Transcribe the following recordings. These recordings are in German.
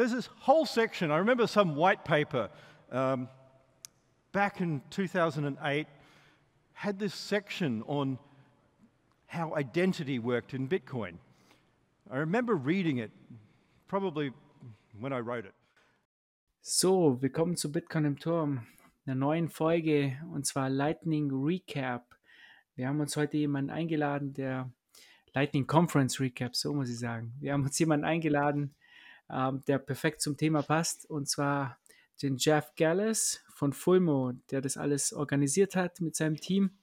There's this whole section. I remember some white paper um, back in 2008 had this section on how identity worked in Bitcoin. I remember reading it, probably when I wrote it. So, willkommen zu Bitcoin im Turm, einer neuen Folge und zwar Lightning Recap. Wir haben uns heute jemanden eingeladen, der Lightning Conference Recap, so muss ich sagen. Wir haben uns jemanden eingeladen, ähm, der perfekt zum Thema passt und zwar den Jeff Gallus von Fulmo, der das alles organisiert hat mit seinem Team.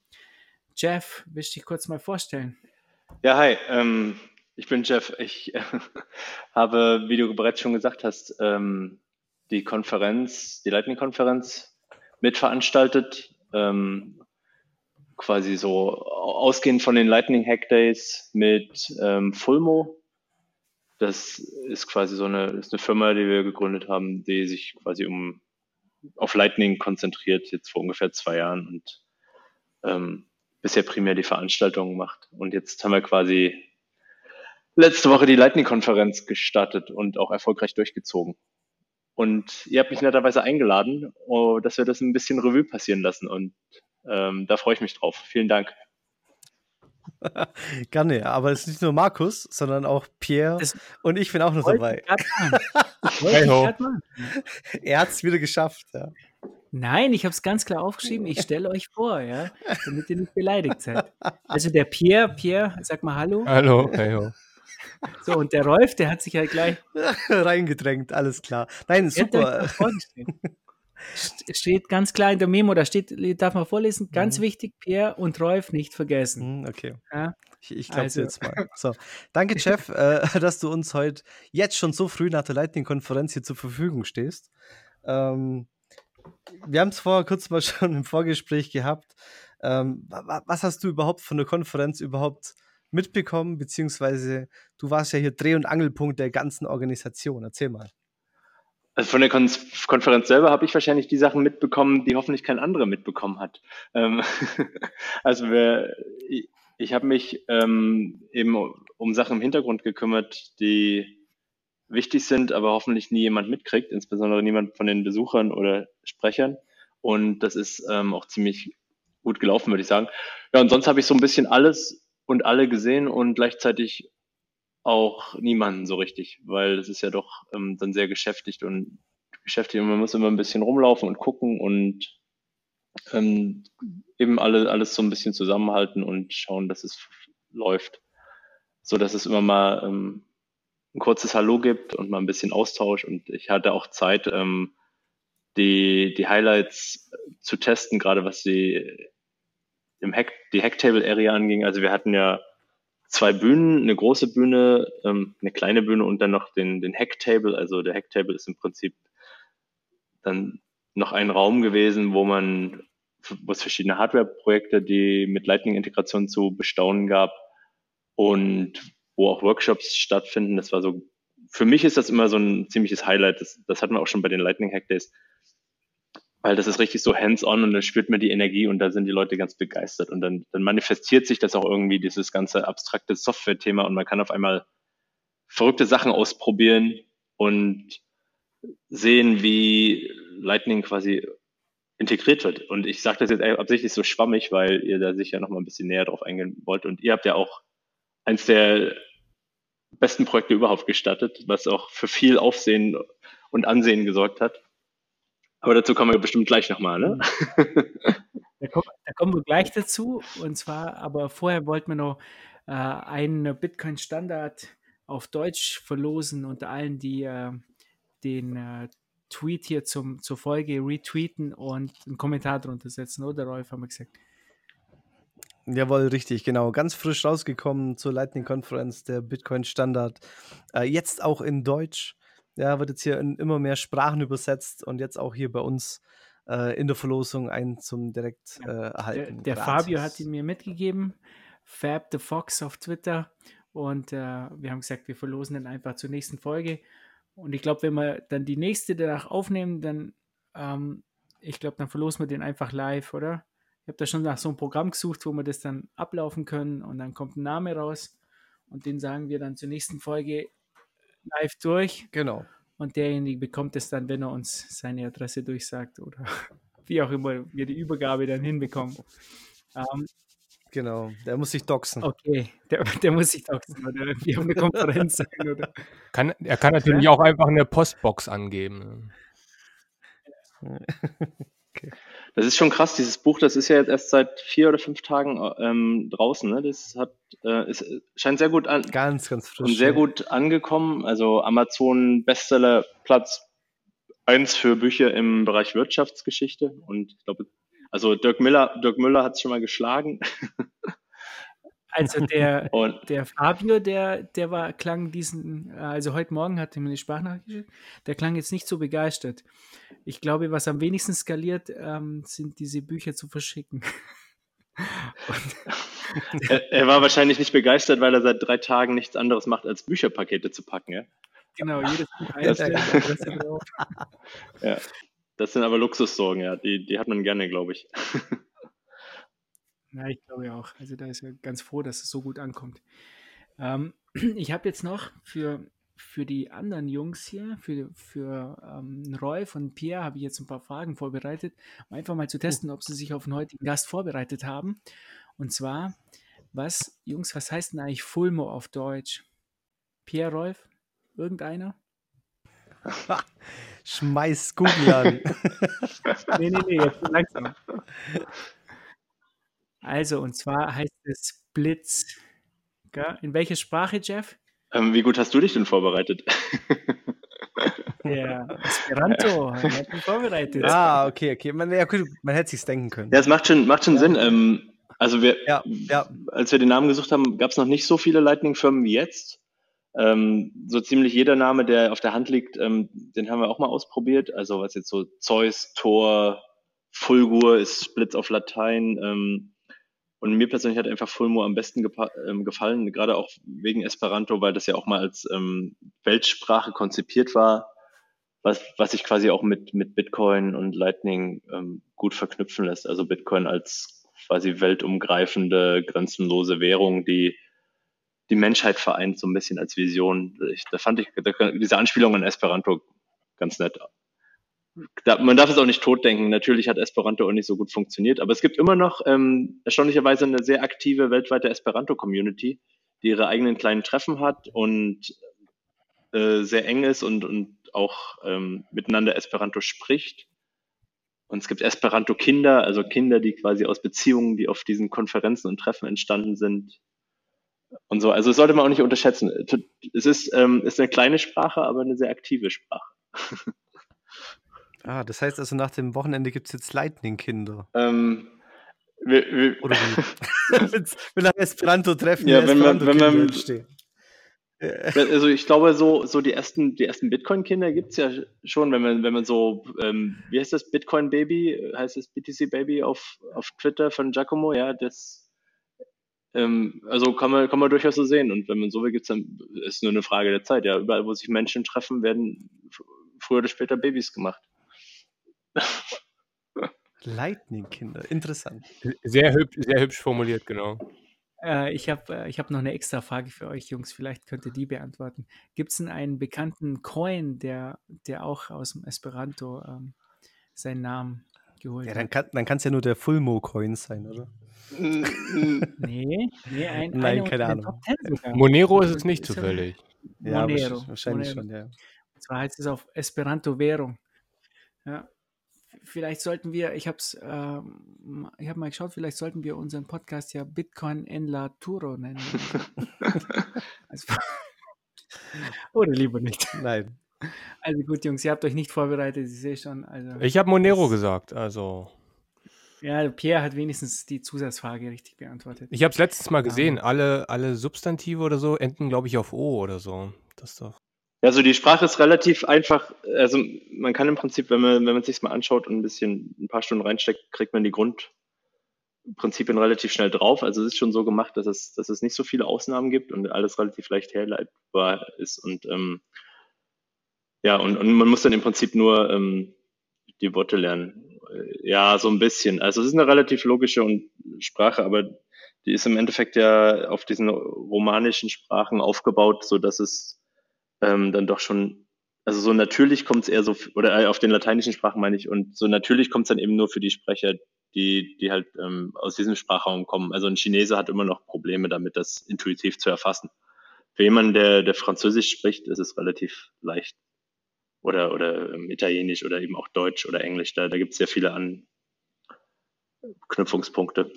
Jeff, willst du dich kurz mal vorstellen? Ja, hi, ähm, ich bin Jeff. Ich äh, habe, wie du bereits schon gesagt hast, ähm, die Konferenz, die Lightning-Konferenz mitveranstaltet. Ähm, quasi so ausgehend von den Lightning Hack Days mit ähm, Fulmo. Das ist quasi so eine, ist eine Firma, die wir gegründet haben, die sich quasi um auf Lightning konzentriert, jetzt vor ungefähr zwei Jahren und ähm, bisher primär die Veranstaltungen macht. Und jetzt haben wir quasi letzte Woche die Lightning-Konferenz gestartet und auch erfolgreich durchgezogen. Und ihr habt mich netterweise eingeladen, oh, dass wir das ein bisschen Revue passieren lassen. Und ähm, da freue ich mich drauf. Vielen Dank. Gerne, aber es ist nicht nur Markus, sondern auch Pierre das und ich bin auch noch dabei. er hat es wieder geschafft. Ja. Nein, ich habe es ganz klar aufgeschrieben. Ich stelle euch vor, ja, damit ihr nicht beleidigt seid. Also der Pierre, Pierre, sag mal Hallo. Hallo, hey ho. So, und der Rolf, der hat sich halt gleich reingedrängt, alles klar. Nein, super. Steht ganz klar in der Memo, da steht, darf man vorlesen, ganz mhm. wichtig, Pierre und Rolf nicht vergessen. Mhm, okay. Ja? Ich, ich glaube also. jetzt mal. So, danke, Jeff, äh, dass du uns heute jetzt schon so früh nach der Lightning-Konferenz hier zur Verfügung stehst. Ähm, wir haben es vorher kurz mal schon im Vorgespräch gehabt. Ähm, was hast du überhaupt von der Konferenz überhaupt mitbekommen, beziehungsweise du warst ja hier Dreh- und Angelpunkt der ganzen Organisation. Erzähl mal. Also von der Kon Konferenz selber habe ich wahrscheinlich die Sachen mitbekommen, die hoffentlich kein anderer mitbekommen hat. Ähm also wir, ich, ich habe mich ähm, eben um Sachen im Hintergrund gekümmert, die wichtig sind, aber hoffentlich nie jemand mitkriegt, insbesondere niemand von den Besuchern oder Sprechern. Und das ist ähm, auch ziemlich gut gelaufen, würde ich sagen. Ja, und sonst habe ich so ein bisschen alles und alle gesehen und gleichzeitig auch niemanden so richtig, weil es ist ja doch ähm, dann sehr geschäftigt und beschäftigt und man muss immer ein bisschen rumlaufen und gucken und ähm, eben alle, alles so ein bisschen zusammenhalten und schauen, dass es läuft, so dass es immer mal ähm, ein kurzes Hallo gibt und mal ein bisschen Austausch und ich hatte auch Zeit, ähm, die, die Highlights zu testen, gerade was die im Hack, die Hacktable-Area anging. Also wir hatten ja zwei Bühnen, eine große Bühne, ähm, eine kleine Bühne und dann noch den, den Hacktable. Also der Hacktable ist im Prinzip dann noch ein Raum gewesen, wo man, wo es verschiedene Hardware-Projekte, die mit Lightning-Integration zu bestaunen gab und wo auch Workshops stattfinden. Das war so, für mich ist das immer so ein ziemliches Highlight. Das, das hatten wir auch schon bei den Lightning Hack Days weil das ist richtig so hands-on und dann spürt man die Energie und da sind die Leute ganz begeistert und dann, dann manifestiert sich das auch irgendwie, dieses ganze abstrakte Software-Thema und man kann auf einmal verrückte Sachen ausprobieren und sehen, wie Lightning quasi integriert wird. Und ich sage das jetzt absichtlich so schwammig, weil ihr da sicher noch mal ein bisschen näher drauf eingehen wollt. Und ihr habt ja auch eins der besten Projekte überhaupt gestattet, was auch für viel Aufsehen und Ansehen gesorgt hat. Aber dazu kommen wir bestimmt gleich nochmal, ne? Da kommen, da kommen, wir gleich dazu. Und zwar, aber vorher wollten wir noch äh, einen Bitcoin-Standard auf Deutsch verlosen unter allen, die äh, den äh, Tweet hier zum, zur Folge retweeten und einen Kommentar drunter setzen, oder Rolf, haben wir gesagt. Jawohl, richtig, genau. Ganz frisch rausgekommen zur Lightning-Konferenz, der Bitcoin-Standard. Äh, jetzt auch in Deutsch. Ja, wird jetzt hier in immer mehr Sprachen übersetzt und jetzt auch hier bei uns äh, in der Verlosung einen zum direkt äh, erhalten. Der, der Fabio hat ihn mir mitgegeben, Fab the Fox auf Twitter. Und äh, wir haben gesagt, wir verlosen den einfach zur nächsten Folge. Und ich glaube, wenn wir dann die nächste danach aufnehmen, dann, ähm, ich glaube, dann verlosen wir den einfach live, oder? Ich habe da schon nach so einem Programm gesucht, wo wir das dann ablaufen können und dann kommt ein Name raus und den sagen wir dann zur nächsten Folge live durch. Genau. und derjenige bekommt es dann, wenn er uns seine Adresse durchsagt oder wie auch immer wir die Übergabe dann hinbekommen. Ähm, genau, der muss sich doxen. Okay, der, der muss sich doxen oder irgendwie auf eine Konferenz sein. Oder? Kann, er kann natürlich ja? auch einfach eine Postbox angeben. okay. Das ist schon krass, dieses Buch, das ist ja jetzt erst seit vier oder fünf Tagen ähm, draußen. Ne? Das hat, äh, ist, scheint sehr gut an. Ganz, ganz frisch. Und sehr gut angekommen. Also Amazon Bestseller Platz eins für Bücher im Bereich Wirtschaftsgeschichte. Und ich glaube, also Dirk Miller, Dirk Müller hat es schon mal geschlagen. Also der, der Fabio, der, der war, klang diesen, also heute Morgen hat er mir eine Sprachnachricht geschickt, der klang jetzt nicht so begeistert. Ich glaube, was am wenigsten skaliert, ähm, sind diese Bücher zu verschicken. er, er, war wahrscheinlich nicht begeistert, weil er seit drei Tagen nichts anderes macht, als Bücherpakete zu packen, ja? Genau, jedes Buch einzeln, drauf. Ja, das sind aber Luxussorgen, ja, die, die hat man gerne, glaube ich. Ja, ich glaube auch. Also da ist er ganz froh, dass es so gut ankommt. Ähm, ich habe jetzt noch für, für die anderen Jungs hier, für, für ähm, Rolf und Pierre, habe ich jetzt ein paar Fragen vorbereitet, um einfach mal zu testen, ob sie sich auf den heutigen Gast vorbereitet haben. Und zwar, was, Jungs, was heißt denn eigentlich Fulmo auf Deutsch? Pierre, Rolf, irgendeiner? Schmeiß Google an. nee, nee, nee, jetzt langsam. Also, und zwar heißt es Blitz. In welcher Sprache, Jeff? Ähm, wie gut hast du dich denn vorbereitet? Ja, Esperanto, hat mich vorbereitet. Ah, okay, okay. Man, ja, man hätte sich denken können. Ja, es macht schon, macht schon ja. Sinn. Ähm, also wir, ja, ja. als wir den Namen gesucht haben, gab es noch nicht so viele Lightning-Firmen wie jetzt. Ähm, so ziemlich jeder Name, der auf der Hand liegt, ähm, den haben wir auch mal ausprobiert. Also was jetzt so Zeus, Thor, Fulgur ist Blitz auf Latein. Ähm, und mir persönlich hat einfach Fulmo am besten ähm, gefallen, gerade auch wegen Esperanto, weil das ja auch mal als ähm, Weltsprache konzipiert war, was, was sich quasi auch mit, mit Bitcoin und Lightning ähm, gut verknüpfen lässt. Also Bitcoin als quasi weltumgreifende, grenzenlose Währung, die die Menschheit vereint, so ein bisschen als Vision. Ich, da fand ich da, diese Anspielung an Esperanto ganz nett man darf es auch nicht totdenken. Natürlich hat Esperanto auch nicht so gut funktioniert, aber es gibt immer noch ähm, erstaunlicherweise eine sehr aktive weltweite Esperanto-Community, die ihre eigenen kleinen Treffen hat und äh, sehr eng ist und, und auch ähm, miteinander Esperanto spricht. Und es gibt Esperanto-Kinder, also Kinder, die quasi aus Beziehungen, die auf diesen Konferenzen und Treffen entstanden sind. Und so. Also das sollte man auch nicht unterschätzen. Es ist, ähm, ist eine kleine Sprache, aber eine sehr aktive Sprache. Ah, das heißt also, nach dem Wochenende gibt es jetzt Lightning-Kinder. Ähm, wir, wir, Oder wie? wenn nach Esperanto-Treffen ja, wenn man, wenn man. Also ich glaube, so, so die ersten, die ersten Bitcoin-Kinder gibt es ja schon, wenn man, wenn man so, ähm, wie heißt das, Bitcoin-Baby, heißt das BTC-Baby auf, auf Twitter von Giacomo, ja, das ähm, also kann man, kann man durchaus so sehen. Und wenn man so will, gibt es dann, ist nur eine Frage der Zeit. Ja, überall, wo sich Menschen treffen, werden früher oder später Babys gemacht. Lightning-Kinder, interessant. Sehr hübsch, sehr hübsch formuliert, genau. Äh, ich habe äh, hab noch eine extra Frage für euch, Jungs. Vielleicht könnt ihr die beantworten. Gibt es denn einen bekannten Coin, der, der auch aus dem Esperanto ähm, seinen Namen geholt ja, dann kann, es ja nur der Fulmo-Coin sein, oder? nee, nee ein, Nein, keine Ahnung. Monero ist es nicht zufällig. Ja, Monero, wahrscheinlich Monero. schon, ja. Und zwar heißt es auf Esperanto Währung. Ja, vielleicht sollten wir, ich habe es, äh, ich habe mal geschaut, vielleicht sollten wir unseren Podcast ja Bitcoin en la Turo nennen. also, oder lieber nicht. Nein. Also gut, Jungs, ihr habt euch nicht vorbereitet, ich sehe schon. Also, ich habe Monero gesagt, also. Ja, Pierre hat wenigstens die Zusatzfrage richtig beantwortet. Ich habe es letztes Mal gesehen, alle, alle Substantive oder so enden, glaube ich, auf O oder so. Das doch. Ja, also die Sprache ist relativ einfach. Also man kann im Prinzip, wenn man, wenn man sich mal anschaut und ein bisschen ein paar Stunden reinsteckt, kriegt man die Grundprinzipien relativ schnell drauf. Also es ist schon so gemacht, dass es, dass es nicht so viele Ausnahmen gibt und alles relativ leicht herleitbar ist. Und ähm, ja, und, und man muss dann im Prinzip nur ähm, die Worte lernen. Ja, so ein bisschen. Also es ist eine relativ logische und Sprache, aber die ist im Endeffekt ja auf diesen romanischen Sprachen aufgebaut, so dass es ähm, dann doch schon also so natürlich kommt es eher so, oder äh, auf den lateinischen Sprachen meine ich, und so natürlich kommt es dann eben nur für die Sprecher, die, die halt ähm, aus diesem Sprachraum kommen. Also ein Chinese hat immer noch Probleme damit, das intuitiv zu erfassen. Für jemanden, der, der Französisch spricht, ist es relativ leicht. Oder, oder ähm, Italienisch oder eben auch Deutsch oder Englisch. Da, da gibt es sehr viele Anknüpfungspunkte.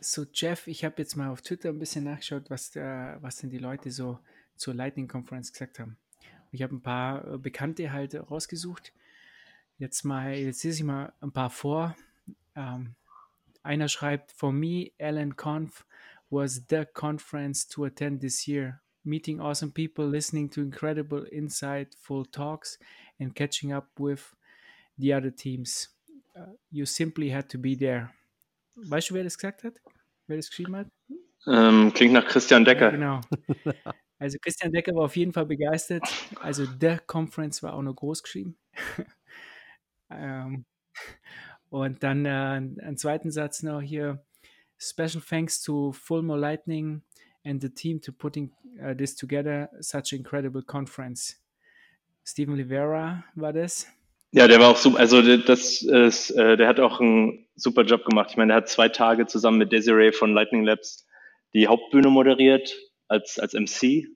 So, Jeff, ich habe jetzt mal auf Twitter ein bisschen nachgeschaut, was, der, was denn die Leute so zur Lightning Conference gesagt haben. Ich habe ein paar äh, Bekannte halt rausgesucht. Jetzt mal, jetzt lese ich mal ein paar vor. Ähm, einer schreibt, For me, Alan Conf was the conference to attend this year. Meeting awesome people, listening to incredible, insightful talks, and catching up with the other teams. Uh, you simply had to be there. Weißt du, wer das gesagt hat? Wer das geschrieben hat? Ähm, klingt nach Christian Decker. Ja, genau. Also Christian Decker war auf jeden Fall begeistert. Also The Conference war auch noch groß geschrieben. ähm, und dann äh, einen zweiten Satz noch hier. Special thanks to Fulmo Lightning and the team to putting uh, this together. Such incredible conference. Steven Rivera war das. Ja, der war auch super. Also das ist, äh, der hat auch einen super Job gemacht. Ich meine, er hat zwei Tage zusammen mit Desiree von Lightning Labs die Hauptbühne moderiert als, als MC.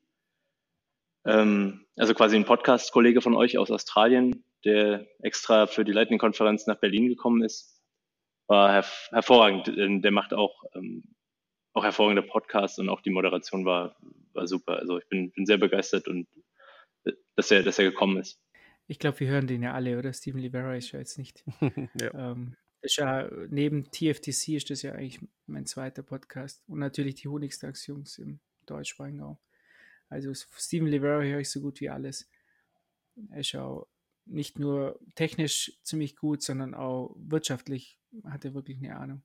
Ähm, also quasi ein Podcast-Kollege von euch aus Australien, der extra für die Lightning-Konferenz nach Berlin gekommen ist. War her hervorragend. Der macht auch, ähm, auch hervorragende Podcasts und auch die Moderation war, war super. Also ich bin, bin sehr begeistert und äh, dass er, dass er gekommen ist. Ich glaube, wir hören den ja alle, oder? Steven Livera ist ja jetzt nicht. ja. Ähm, ist ja, neben TFTC ist das ja eigentlich mein zweiter Podcast. Und natürlich die Honigstags-Jungs im deutschsprachigen Raum. Also Steven Livera höre ich so gut wie alles. Er ist auch nicht nur technisch ziemlich gut, sondern auch wirtschaftlich hat er wirklich eine Ahnung.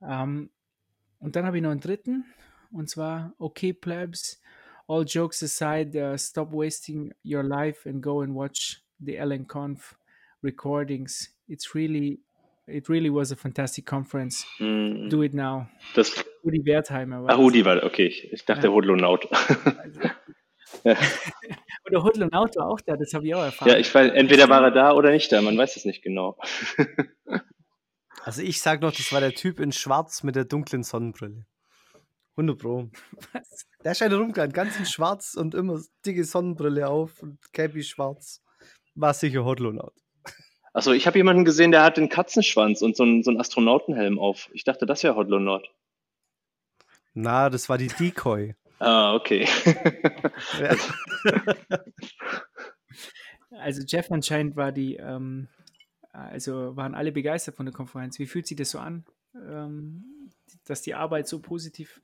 Ähm, und dann habe ich noch einen dritten, und zwar Okay Plebs, all jokes aside, uh, stop wasting your life and go and watch the Ellen Conf recordings. It's really, it really was a fantastic conference. Mm. Do it now. Das Rudi Wertheimer war Ah, Rudi war, okay. Ich dachte ja. Hodlonaut. Also, ja. oder Hodlonaut war auch da, das habe ich auch erfahren. Ja, ich weiß, entweder war er da oder nicht da, man weiß es nicht genau. also ich sag noch, das war der Typ in schwarz mit der dunklen Sonnenbrille. 100 Pro. Was? Der scheint rumgegangen, ganz in schwarz und immer dicke Sonnenbrille auf und Cappy schwarz. War sicher Hodlonaut. Achso, ich habe jemanden gesehen, der hat einen Katzenschwanz und so einen, so einen Astronautenhelm auf. Ich dachte, das wäre Hodlonaut. Na, das war die Decoy. ah, okay. also Jeff anscheinend war die, ähm, also waren alle begeistert von der Konferenz. Wie fühlt sich das so an, ähm, dass die Arbeit so positiv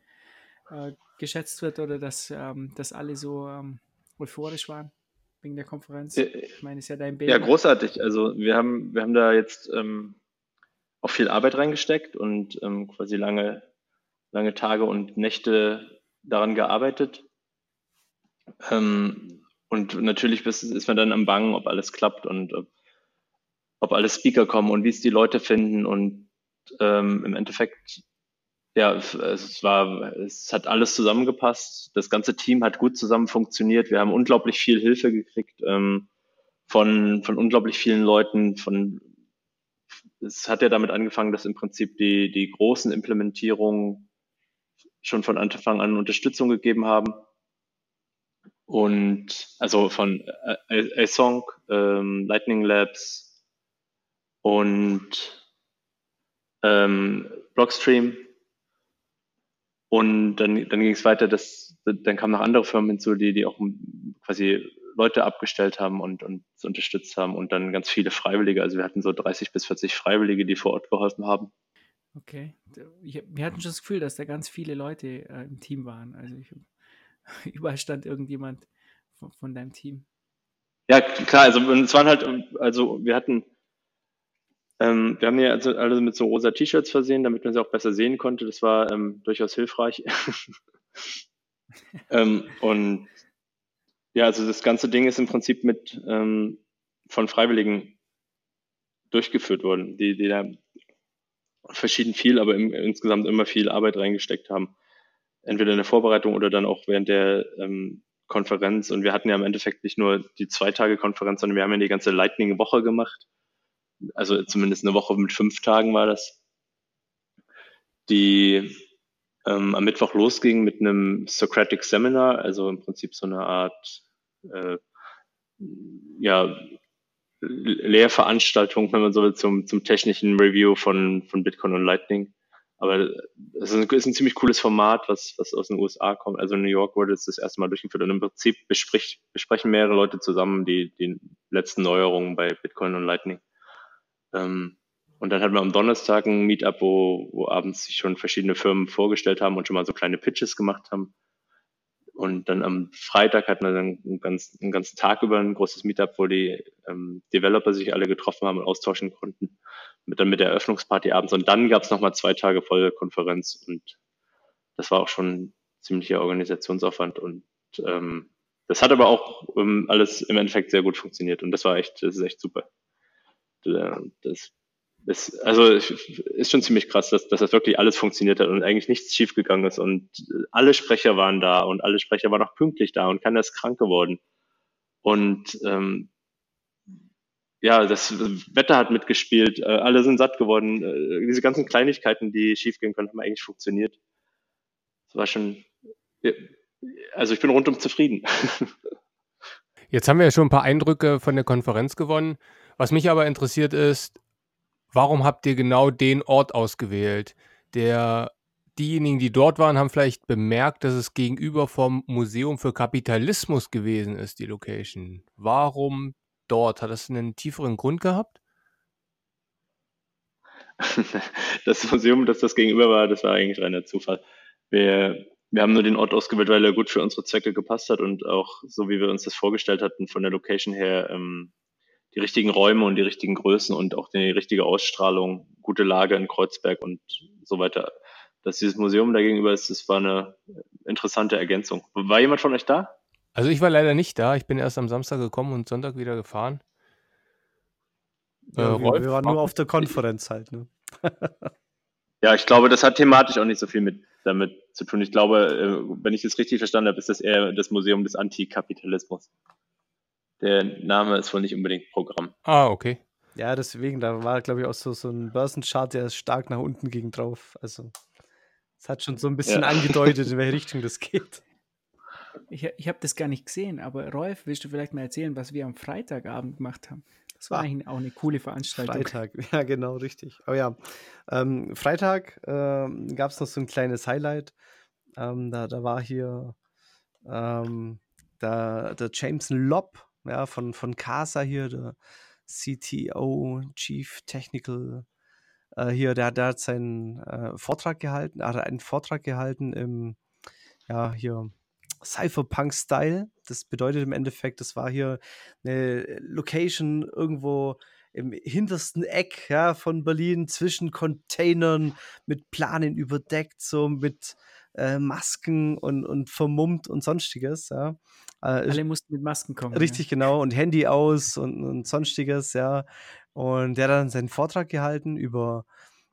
äh, geschätzt wird oder dass, ähm, dass alle so ähm, euphorisch waren wegen der Konferenz? Ich meine, ist ja dein Bild. Ja, großartig. Also wir haben, wir haben da jetzt ähm, auch viel Arbeit reingesteckt und ähm, quasi lange lange Tage und Nächte daran gearbeitet. Ähm, und natürlich ist, man dann am Bangen, ob alles klappt und ob, ob alle Speaker kommen und wie es die Leute finden. Und ähm, im Endeffekt, ja, es war, es hat alles zusammengepasst. Das ganze Team hat gut zusammen funktioniert. Wir haben unglaublich viel Hilfe gekriegt ähm, von, von unglaublich vielen Leuten, von es hat ja damit angefangen, dass im Prinzip die, die großen Implementierungen schon von Anfang an Unterstützung gegeben haben. Und also von A-Song, ähm, Lightning Labs und ähm, Blockstream. Und dann, dann ging es weiter, dass, dann kamen noch andere Firmen hinzu, die, die auch quasi Leute abgestellt haben und, und unterstützt haben und dann ganz viele Freiwillige. Also wir hatten so 30 bis 40 Freiwillige, die vor Ort geholfen haben. Okay. Ich, wir hatten schon das Gefühl, dass da ganz viele Leute äh, im Team waren. Also ich, überall stand irgendjemand von, von, deinem Team. Ja, klar, also es waren halt, also wir hatten, ähm, wir haben ja also alle mit so rosa T-Shirts versehen, damit man sie auch besser sehen konnte. Das war ähm, durchaus hilfreich. ähm, und ja, also das ganze Ding ist im Prinzip mit ähm, von Freiwilligen durchgeführt worden, die, die da verschieden viel, aber im, insgesamt immer viel Arbeit reingesteckt haben. Entweder in der Vorbereitung oder dann auch während der ähm, Konferenz und wir hatten ja im Endeffekt nicht nur die zwei Tage Konferenz, sondern wir haben ja die ganze Lightning-Woche gemacht. Also zumindest eine Woche mit fünf Tagen war das, die ähm, am Mittwoch losging mit einem Socratic Seminar, also im Prinzip so eine Art äh, ja, Lehrveranstaltung, wenn man so will, zum, zum technischen Review von, von Bitcoin und Lightning. Aber es ist ein, ist ein ziemlich cooles Format, was, was aus den USA kommt. Also in New York wurde es das erste Mal durchgeführt und im Prinzip bespricht, besprechen mehrere Leute zusammen die, die letzten Neuerungen bei Bitcoin und Lightning. Ähm, und dann hatten wir am Donnerstag ein Meetup, wo, wo abends sich schon verschiedene Firmen vorgestellt haben und schon mal so kleine Pitches gemacht haben. Und dann am Freitag hatten wir dann einen, ganz, einen ganzen Tag über ein großes Meetup, wo die ähm, Developer sich alle getroffen haben und austauschen konnten. Mit, dann mit der Eröffnungsparty abends. Und dann gab es nochmal zwei Tage volle Konferenz. Und das war auch schon ziemlicher Organisationsaufwand. Und ähm, das hat aber auch ähm, alles im Endeffekt sehr gut funktioniert. Und das war echt, das ist echt super. Das ist, also ist schon ziemlich krass, dass, dass das wirklich alles funktioniert hat und eigentlich nichts schiefgegangen ist und alle Sprecher waren da und alle Sprecher waren auch pünktlich da und keiner ist krank geworden. Und ähm, ja, das Wetter hat mitgespielt, äh, alle sind satt geworden. Äh, diese ganzen Kleinigkeiten, die schiefgehen können, haben eigentlich funktioniert. Das war schon, also ich bin rundum zufrieden. Jetzt haben wir ja schon ein paar Eindrücke von der Konferenz gewonnen. Was mich aber interessiert ist, warum habt ihr genau den Ort ausgewählt? Der, diejenigen, die dort waren, haben vielleicht bemerkt, dass es gegenüber vom Museum für Kapitalismus gewesen ist, die Location. Warum dort? Hat das einen tieferen Grund gehabt? Das Museum, das das gegenüber war, das war eigentlich reiner Zufall. Wir, wir haben nur den Ort ausgewählt, weil er gut für unsere Zwecke gepasst hat und auch so, wie wir uns das vorgestellt hatten, von der Location her ähm, die richtigen Räume und die richtigen Größen und auch die richtige Ausstrahlung, gute Lage in Kreuzberg und so weiter. Dass dieses Museum da gegenüber ist, das war eine interessante Ergänzung. War jemand von euch da? Also ich war leider nicht da. Ich bin erst am Samstag gekommen und Sonntag wieder gefahren. Ja, äh, wir, wir waren nur auf der Konferenz halt. Ne? ja, ich glaube, das hat thematisch auch nicht so viel mit damit zu tun. Ich glaube, äh, wenn ich es richtig verstanden habe, ist das eher das Museum des Antikapitalismus. Der Name ist wohl nicht unbedingt Programm. Ah, okay. Ja, deswegen, da war, glaube ich, auch so, so ein Börsenchart, der stark nach unten ging drauf. Also, es hat schon so ein bisschen ja. angedeutet, in welche Richtung das geht. Ich, ich habe das gar nicht gesehen, aber Rolf, willst du vielleicht mal erzählen, was wir am Freitagabend gemacht haben? Das war ah, eigentlich auch eine coole Veranstaltung. Freitag, ja, genau, richtig. Aber ja, ähm, Freitag ähm, gab es noch so ein kleines Highlight. Ähm, da, da war hier ähm, der, der Jameson Lobb ja, von, von Casa hier, der CTO, Chief Technical, äh, hier, der, der hat seinen äh, Vortrag gehalten, hat einen Vortrag gehalten im, ja, hier, Cypherpunk-Style. Das bedeutet im Endeffekt, das war hier eine Location irgendwo im hintersten Eck ja, von Berlin zwischen Containern mit Planen überdeckt, so mit äh, Masken und, und vermummt und sonstiges. Ja. Äh, Alle mussten mit Masken kommen. Richtig, ja. genau. Und Handy aus und, und sonstiges, ja. Und der hat dann seinen Vortrag gehalten über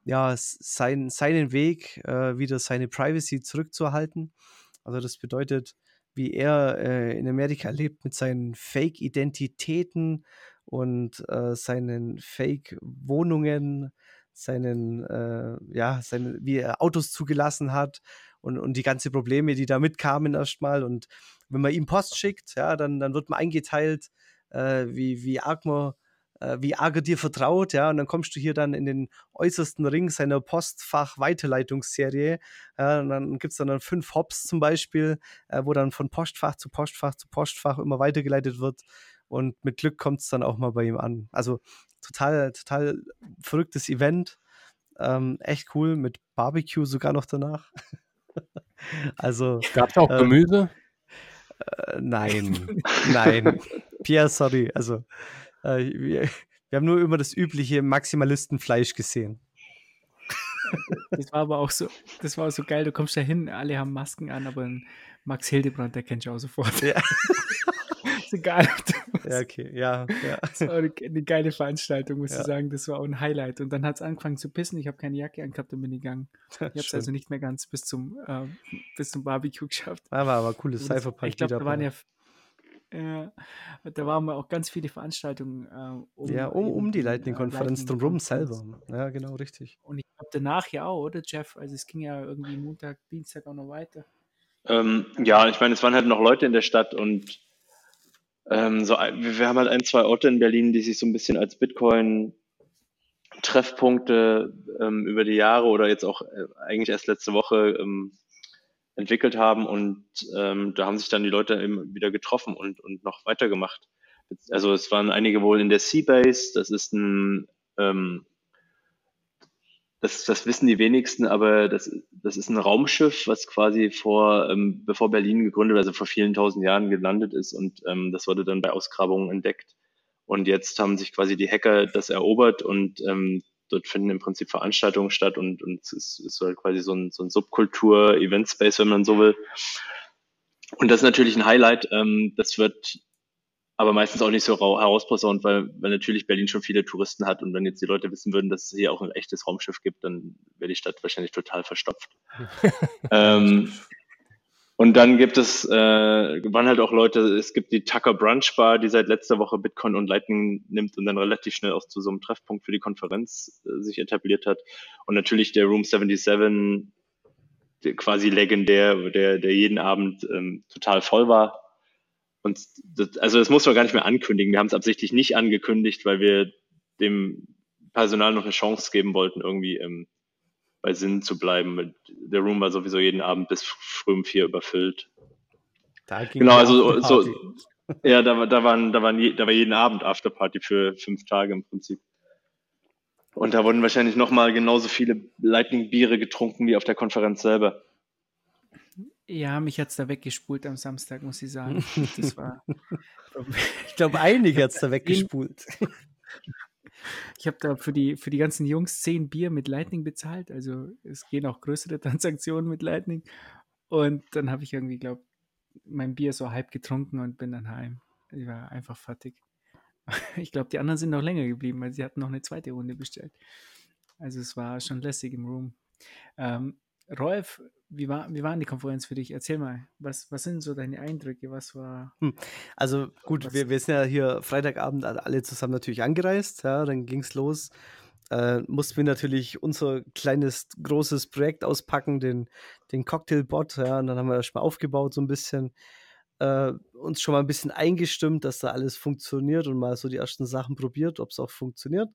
ja, sein, seinen Weg, äh, wieder seine Privacy zurückzuerhalten. Also das bedeutet, wie er äh, in Amerika lebt mit seinen Fake-Identitäten und äh, seinen Fake-Wohnungen, seinen, äh, ja, seine, wie er Autos zugelassen hat und, und die ganzen Probleme, die da mitkamen erstmal. Und wenn man ihm Post schickt, ja, dann, dann wird man eingeteilt, äh, wie, wie arg man äh, wie arg dir vertraut, ja, und dann kommst du hier dann in den äußersten Ring seiner Postfach-Weiterleitungsserie. Ja, und dann gibt es dann, dann fünf Hops zum Beispiel, äh, wo dann von Postfach zu Postfach zu Postfach immer weitergeleitet wird. Und mit Glück kommt es dann auch mal bei ihm an. Also total, total verrücktes Event. Ähm, echt cool, mit Barbecue sogar noch danach. also. Gab es auch ähm, Gemüse? Äh, nein, nein. Pierre, sorry. Also, äh, wir, wir, haben nur immer das übliche Maximalistenfleisch gesehen. Das war aber auch so, das war so geil. Du kommst da hin, alle haben Masken an, aber Max Hildebrand, der kennt ich auch sofort. Ja. egal. Ja, okay, ja. ja. Das war eine, eine geile Veranstaltung, muss ja. ich sagen. Das war auch ein Highlight. Und dann hat es angefangen zu pissen. Ich habe keine Jacke angehabt und bin gegangen. Ich habe es also nicht mehr ganz bis zum, äh, bis zum Barbecue geschafft. War aber cooles Cypherpunk. Ich glaube, da waren ja Ja, da waren wir auch ganz viele Veranstaltungen äh, um, ja, um, um die Lightning-Konferenz äh, drumherum selber. Ja, genau, richtig. Und ich glaube danach ja auch, oder Jeff? Also es ging ja irgendwie Montag, Dienstag auch noch weiter. Ähm, ja, ich meine, es waren halt noch Leute in der Stadt und ähm, so, wir haben halt ein, zwei Orte in Berlin, die sich so ein bisschen als Bitcoin Treffpunkte ähm, über die Jahre oder jetzt auch äh, eigentlich erst letzte Woche ähm, entwickelt haben und ähm, da haben sich dann die Leute eben wieder getroffen und, und noch weitergemacht. Also es waren einige wohl in der Seabase, das ist ein, ähm, das, das wissen die wenigsten, aber das, das ist ein Raumschiff, was quasi vor, ähm, bevor Berlin gegründet, also vor vielen tausend Jahren gelandet ist und ähm, das wurde dann bei Ausgrabungen entdeckt. Und jetzt haben sich quasi die Hacker das erobert und ähm, dort finden im Prinzip Veranstaltungen statt und, und es ist, ist halt quasi so ein, so ein Subkultur-Event-Space, wenn man so will. Und das ist natürlich ein Highlight. Ähm, das wird aber meistens auch nicht so herausposaunt, weil, weil natürlich Berlin schon viele Touristen hat und wenn jetzt die Leute wissen würden, dass es hier auch ein echtes Raumschiff gibt, dann wäre die Stadt wahrscheinlich total verstopft. ähm, und dann gibt es, äh, waren halt auch Leute, es gibt die Tucker Brunch Bar, die seit letzter Woche Bitcoin und Lightning nimmt und dann relativ schnell auch zu so einem Treffpunkt für die Konferenz äh, sich etabliert hat. Und natürlich der Room 77, der, quasi legendär, der, der jeden Abend ähm, total voll war. Und das, also das muss man gar nicht mehr ankündigen. Wir haben es absichtlich nicht angekündigt, weil wir dem Personal noch eine Chance geben wollten, irgendwie ähm, bei Sinn zu bleiben. Der Room war sowieso jeden Abend bis früh um vier überfüllt. genau, also so, ja, da, da, waren, da, waren, da war jeden Abend Afterparty für fünf Tage im Prinzip. Und da wurden wahrscheinlich nochmal genauso viele Lightning-Biere getrunken wie auf der Konferenz selber. Ja, mich hat es da weggespult am Samstag, muss ich sagen. Das war. ich glaube, einige hat es da weggespult. Ich habe da für die, für die ganzen Jungs zehn Bier mit Lightning bezahlt. Also es gehen auch größere Transaktionen mit Lightning. Und dann habe ich irgendwie, glaube mein Bier so halb getrunken und bin dann heim. Ich war einfach fertig. Ich glaube, die anderen sind noch länger geblieben, weil sie hatten noch eine zweite Runde bestellt. Also es war schon lässig im Room. Ähm, Rolf, wie war, wie war die Konferenz für dich? Erzähl mal, was, was sind so deine Eindrücke? Was war. Hm. Also gut, wir, wir sind ja hier Freitagabend alle zusammen natürlich angereist, ja, dann ging es los. Äh, mussten wir natürlich unser kleines, großes Projekt auspacken, den, den Cocktailbot, ja, und dann haben wir das schon mal aufgebaut, so ein bisschen. Äh, uns schon mal ein bisschen eingestimmt, dass da alles funktioniert und mal so die ersten Sachen probiert, ob es auch funktioniert.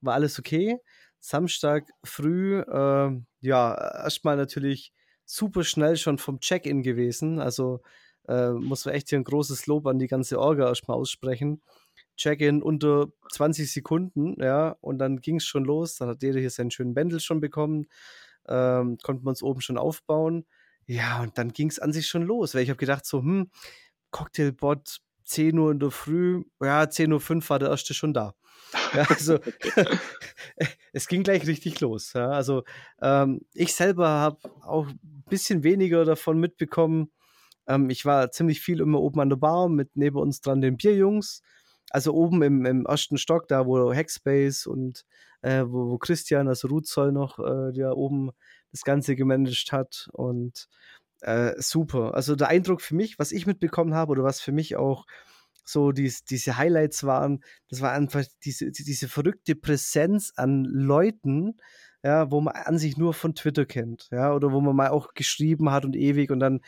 War alles okay. Samstag früh, äh, ja, erstmal natürlich super schnell schon vom Check-in gewesen. Also äh, muss man echt hier ein großes Lob an die ganze Orga erstmal aussprechen. Check-in unter 20 Sekunden, ja, und dann ging es schon los. Dann hat jeder hier seinen schönen Bändel schon bekommen. Ähm, konnten wir uns oben schon aufbauen. Ja, und dann ging es an sich schon los, weil ich habe gedacht, so, hm, Cocktailbot, 10 Uhr in der Früh, ja, 10.05 Uhr war der erste schon da. Ja, also es ging gleich richtig los. Ja. Also ähm, ich selber habe auch ein bisschen weniger davon mitbekommen. Ähm, ich war ziemlich viel immer oben an der Bar mit neben uns dran den Bierjungs. Also oben im, im ersten Stock, da wo Hackspace und äh, wo, wo, Christian, also Ruthzoll noch, äh, der oben das Ganze gemanagt hat. Und äh, super. Also der Eindruck für mich, was ich mitbekommen habe oder was für mich auch so dies, diese Highlights waren, das war einfach diese, diese verrückte Präsenz an Leuten, ja, wo man an sich nur von Twitter kennt, ja, oder wo man mal auch geschrieben hat und ewig und dann,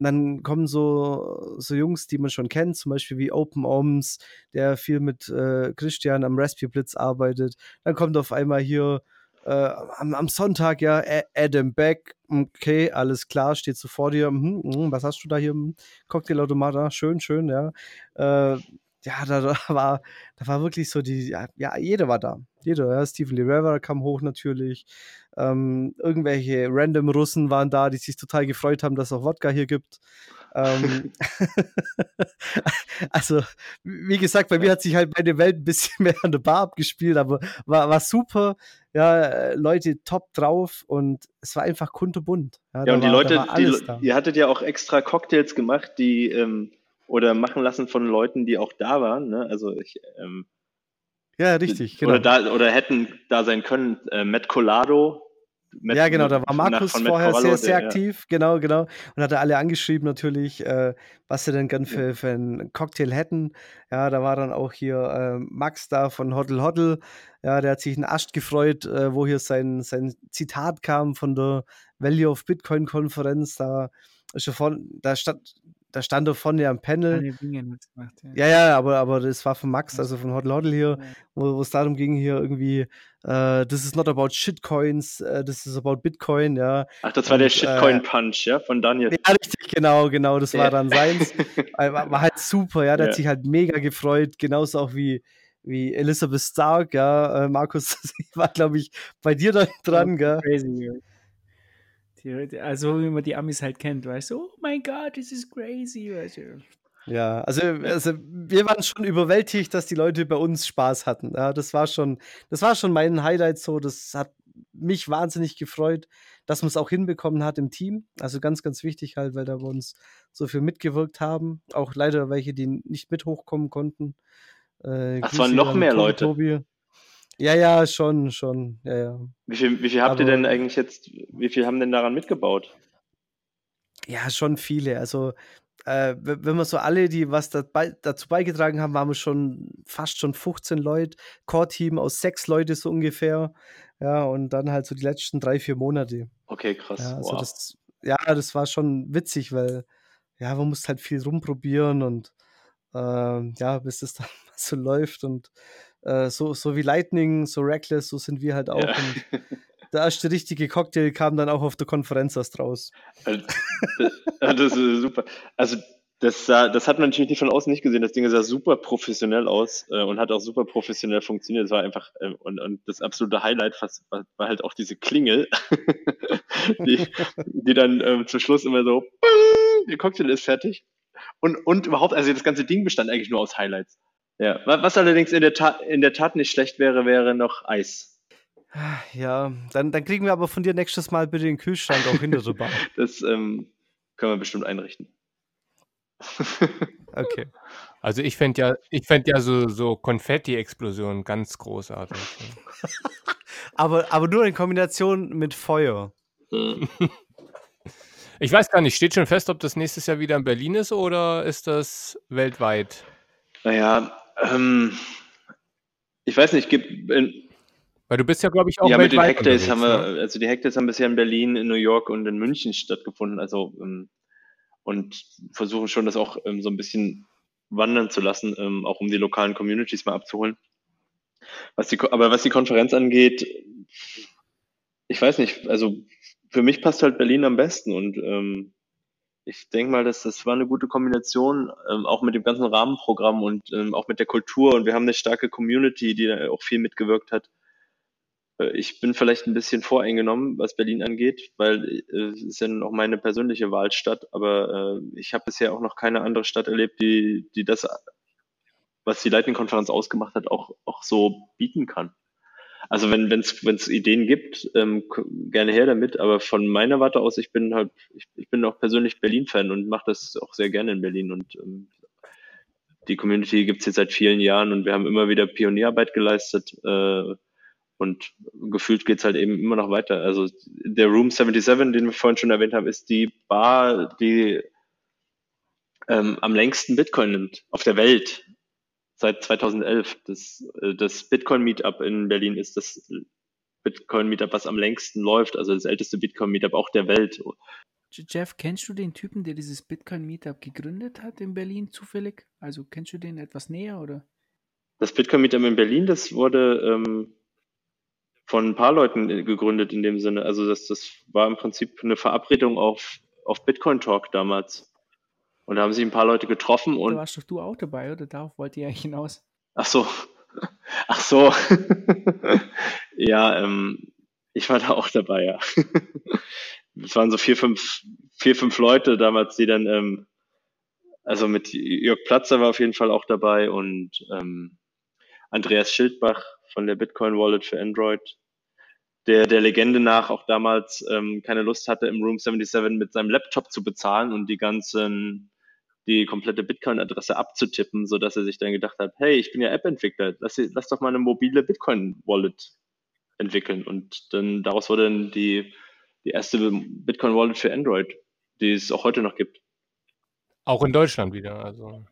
dann kommen so, so Jungs, die man schon kennt, zum Beispiel wie Open Oms, der viel mit äh, Christian am Raspberry Blitz arbeitet. Dann kommt auf einmal hier äh, am, am, Sonntag, ja, Adam Beck, okay, alles klar, steht so vor dir, hm, hm, was hast du da hier? Hm, Cocktailautomat, ah, schön, schön, ja. Äh, ja, da, da, war, da war wirklich so die, ja, ja jeder war da. Jeder, ja. Stephen Lee Rivera kam hoch natürlich. Ähm, irgendwelche random Russen waren da, die sich total gefreut haben, dass es auch Wodka hier gibt. Ähm, also, wie gesagt, bei mir hat sich halt meine Welt ein bisschen mehr an der Bar abgespielt, aber war, war super. Ja, Leute top drauf und es war einfach kunterbunt. Ja, ja und die war, Leute, die, ihr hattet ja auch extra Cocktails gemacht, die ähm, oder machen lassen von Leuten, die auch da waren. Ne? Also ich, ähm, ja, richtig, genau. Oder, da, oder hätten da sein können. Äh, Matt Colado, Matt, ja, genau, da war Markus vorher Corallo, sehr, sehr aktiv, ja. genau, genau. Und hat alle angeschrieben natürlich, äh, was sie denn gern für, für einen Cocktail hätten. Ja, da war dann auch hier äh, Max da von Hoddle Hoddle. Ja, der hat sich einen Ast gefreut, äh, wo hier sein, sein Zitat kam von der Value of Bitcoin Konferenz. Da ist er von, da stand, da stand er vorne am Panel. Gemacht, ja. ja, ja, aber, aber das war von Max, also von Hoddle Hoddle hier, ja. wo es darum ging, hier irgendwie, uh, this is not about shitcoins, uh, this is about Bitcoin, ja. Ach, das war Und, der Shitcoin-Punch, äh, ja, von Daniel. Ja, richtig, genau, genau, das war dann seins. war, war, halt super, ja, der hat sich halt mega gefreut, genauso auch wie, wie Elizabeth Stark, ja, äh, Markus, war, glaube ich, bei dir dann dran, gell? Crazy, also, wie man die Amis halt kennt, weißt du, oh mein Gott, this is crazy, weißt du. Ja, also, also wir waren schon überwältigt, dass die Leute bei uns Spaß hatten. Ja, das war schon, das war schon mein Highlight so. Das hat mich wahnsinnig gefreut, dass man es auch hinbekommen hat im Team. Also ganz, ganz wichtig halt, weil da bei uns so viel mitgewirkt haben. Auch leider welche, die nicht mit hochkommen konnten. Äh, Ach, es waren noch mehr Leute. Tobi. Ja, ja, schon, schon. Ja, ja. Wie viel, wie viel habt Aber, ihr denn eigentlich jetzt, wie viel haben denn daran mitgebaut? Ja, schon viele. Also, äh, wenn wir so alle, die was dazu beigetragen haben, waren wir schon fast schon 15 Leute. Core-Team aus sechs Leute so ungefähr. Ja, und dann halt so die letzten drei, vier Monate. Okay, krass. Ja, also wow. das, ja, das war schon witzig, weil ja, man muss halt viel rumprobieren und äh, ja, bis es dann so läuft und äh, so, so wie Lightning, so Reckless, so sind wir halt auch. Ja. Und der erste richtige Cocktail kam dann auch auf der Konferenz erst raus. Also, das ist super. Also das, sah, das hat man natürlich von außen nicht gesehen. Das Ding sah super professionell aus äh, und hat auch super professionell funktioniert. Es war einfach, äh, und, und das absolute Highlight war, war halt auch diese Klingel, die, die dann ähm, zum Schluss immer so, der Cocktail ist fertig. Und, und überhaupt, also das ganze Ding bestand eigentlich nur aus Highlights. Ja, was allerdings in der, Tat, in der Tat nicht schlecht wäre, wäre noch Eis. Ja, dann, dann kriegen wir aber von dir nächstes Mal bitte den Kühlschrank auch hinter der Bar. Das ähm, können wir bestimmt einrichten. okay. Also ich fände ja, ich fänd ja so, so Konfetti-Explosionen ganz großartig. aber, aber nur in Kombination mit Feuer. Ich weiß gar nicht, steht schon fest, ob das nächstes Jahr wieder in Berlin ist oder ist das weltweit? Naja, ähm, ich weiß nicht, gibt. Weil du bist ja, glaube ich, auch Ja, mit den Hackdays haben wir, ne? also die Hackdays haben bisher in Berlin, in New York und in München stattgefunden. Also ähm, und versuchen schon, das auch ähm, so ein bisschen wandern zu lassen, ähm, auch um die lokalen Communities mal abzuholen. Was die, aber was die Konferenz angeht, ich weiß nicht, also für mich passt halt Berlin am besten und ähm, ich denke mal, dass das war eine gute Kombination, ähm, auch mit dem ganzen Rahmenprogramm und ähm, auch mit der Kultur. Und wir haben eine starke Community, die da auch viel mitgewirkt hat. Äh, ich bin vielleicht ein bisschen voreingenommen, was Berlin angeht, weil äh, es ist ja auch meine persönliche Wahlstadt. Aber äh, ich habe bisher auch noch keine andere Stadt erlebt, die, die das, was die Lightning-Konferenz ausgemacht hat, auch, auch so bieten kann. Also wenn es wenn's Ideen gibt, ähm, gerne her damit. Aber von meiner Warte aus, ich bin halt, ich, ich bin auch persönlich Berlin-Fan und mache das auch sehr gerne in Berlin. Und ähm, die Community gibt es jetzt seit vielen Jahren und wir haben immer wieder Pionierarbeit geleistet. Äh, und gefühlt geht's halt eben immer noch weiter. Also der Room 77, den wir vorhin schon erwähnt haben, ist die Bar, die ähm, am längsten Bitcoin nimmt auf der Welt seit 2011. Das, äh, das Bitcoin Meetup in Berlin ist das Bitcoin Meetup, was am längsten läuft, also das älteste Bitcoin Meetup auch der Welt. Jeff, kennst du den Typen, der dieses Bitcoin Meetup gegründet hat in Berlin zufällig? Also kennst du den etwas näher oder? Das Bitcoin Meetup in Berlin, das wurde ähm, von ein paar Leuten gegründet in dem Sinne. Also das, das war im Prinzip eine Verabredung auf, auf Bitcoin Talk damals. Und da haben sich ein paar Leute getroffen und. Da warst doch du auch dabei, oder? Darauf wollte ich eigentlich hinaus. Ach so. Ach so. ja, ähm, ich war da auch dabei, ja. es waren so vier, fünf, vier, fünf Leute damals, die dann, ähm, also mit Jörg Platzer war auf jeden Fall auch dabei und ähm, Andreas Schildbach von der Bitcoin Wallet für Android, der der Legende nach auch damals ähm, keine Lust hatte, im Room 77 mit seinem Laptop zu bezahlen und die ganzen die komplette Bitcoin-Adresse abzutippen, so dass er sich dann gedacht hat, hey, ich bin ja App-Entwickler, lass, lass doch mal eine mobile Bitcoin-Wallet entwickeln. Und dann daraus wurde dann die, die erste Bitcoin Wallet für Android, die es auch heute noch gibt. Auch in Deutschland wieder, also.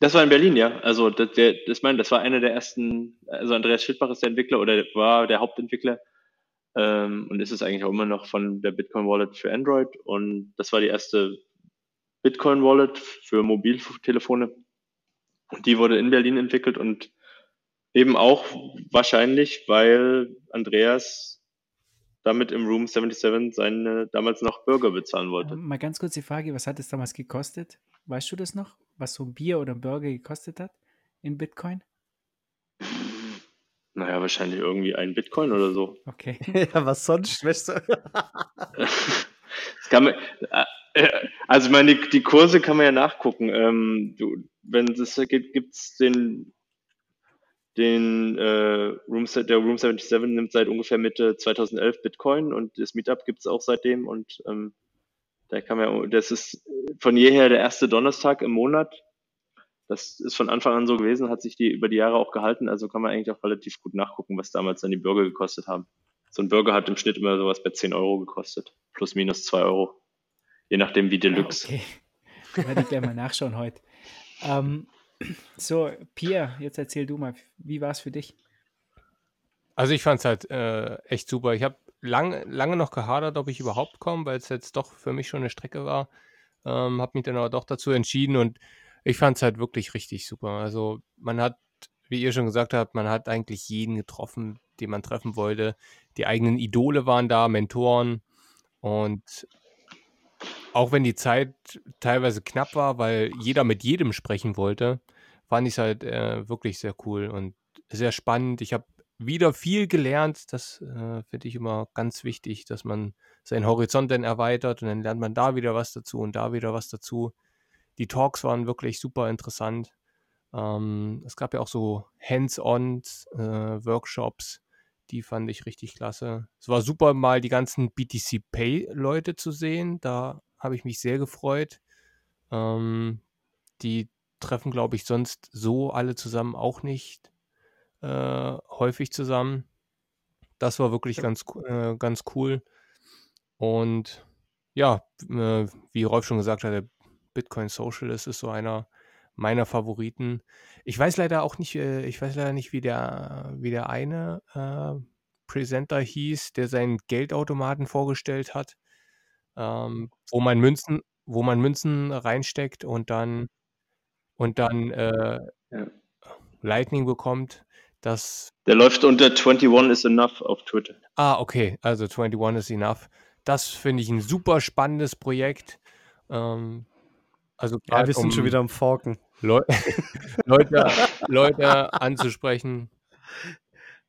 Das war in Berlin, ja. Also das, der, das, mein, das war einer der ersten, also Andreas Schildbach ist der Entwickler oder war der Hauptentwickler ähm, und ist es eigentlich auch immer noch von der Bitcoin Wallet für Android und das war die erste Bitcoin Wallet für Mobiltelefone. Und die wurde in Berlin entwickelt und eben auch wahrscheinlich, weil Andreas damit im Room 77 seine damals noch Burger bezahlen wollte. Ähm, mal ganz kurz die Frage, was hat es damals gekostet? Weißt du das noch? Was so ein Bier oder ein Burger gekostet hat in Bitcoin? Naja, wahrscheinlich irgendwie ein Bitcoin oder so. Okay. ja, was sonst, weißt du? man, also ich meine, die, die, Kurse kann man ja nachgucken. Ähm, du, wenn es gibt, gibt es den den äh, Room, der Room 77 nimmt seit ungefähr Mitte 2011 Bitcoin und das Meetup gibt es auch seitdem und ähm, da kann man, das ist von jeher der erste Donnerstag im Monat. Das ist von Anfang an so gewesen, hat sich die über die Jahre auch gehalten, also kann man eigentlich auch relativ gut nachgucken, was damals dann die Burger gekostet haben. So ein Burger hat im Schnitt immer sowas bei 10 Euro gekostet, plus minus 2 Euro, je nachdem wie Deluxe. Okay, werde ich gleich mal nachschauen heute. Ähm, so, Pierre, jetzt erzähl du mal, wie war es für dich? Also ich fand es halt äh, echt super. Ich habe lang, lange noch gehadert, ob ich überhaupt komme, weil es jetzt doch für mich schon eine Strecke war. Ähm, habe mich dann aber doch dazu entschieden und ich fand es halt wirklich richtig super. Also man hat, wie ihr schon gesagt habt, man hat eigentlich jeden getroffen, den man treffen wollte. Die eigenen Idole waren da, Mentoren und auch wenn die Zeit teilweise knapp war, weil jeder mit jedem sprechen wollte, fand ich es halt äh, wirklich sehr cool und sehr spannend. Ich habe wieder viel gelernt. Das äh, finde ich immer ganz wichtig, dass man seinen Horizont dann erweitert und dann lernt man da wieder was dazu und da wieder was dazu. Die Talks waren wirklich super interessant. Ähm, es gab ja auch so Hands-on äh, die fand ich richtig klasse. Es war super, mal die ganzen BTC Pay-Leute zu sehen. Da habe ich mich sehr gefreut. Ähm, die treffen, glaube ich, sonst so alle zusammen auch nicht äh, häufig zusammen. Das war wirklich ganz, äh, ganz cool. Und ja, äh, wie Rolf schon gesagt hat, der Bitcoin Socialist ist so einer meiner Favoriten. Ich weiß leider auch nicht, äh, ich weiß leider nicht, wie der, wie der eine äh, Presenter hieß, der seinen Geldautomaten vorgestellt hat ähm, wo man Münzen wo man Münzen reinsteckt und dann und dann, äh, Ja. Lightning bekommt, das Der läuft unter 21 is enough auf Twitter. Ah, okay, also 21 is enough. Das finde ich ein super spannendes Projekt. Ähm, also Ja, wir sind schon wieder am Forken. Leu Leute Leute anzusprechen.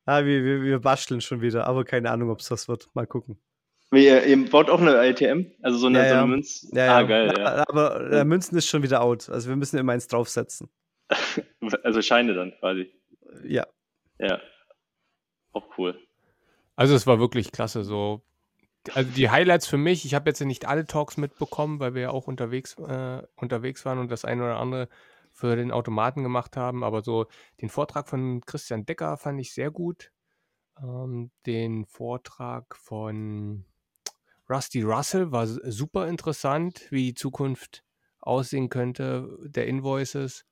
Ah, wir wir wir basteln schon wieder, aber keine Ahnung, ob es das wird. Mal gucken. Wie, ihr, ihr baut auch eine ATM? Also so eine, ja, so eine Münz? Ja, ah, geil, ja. Aber äh, Münzen ist schon wieder out. Also wir müssen immer eins draufsetzen. also Scheine dann quasi. Ja. Ja. Auch cool. Also es war wirklich klasse. So. Also die Highlights für mich, ich habe jetzt nicht alle Talks mitbekommen, weil wir ja auch unterwegs, äh, unterwegs waren und das eine oder andere für den Automaten gemacht haben. Aber so den Vortrag von Christian Decker fand ich sehr gut. Ähm, den Vortrag von Rusty Russell war super interessant, wie die Zukunft aussehen könnte der Invoices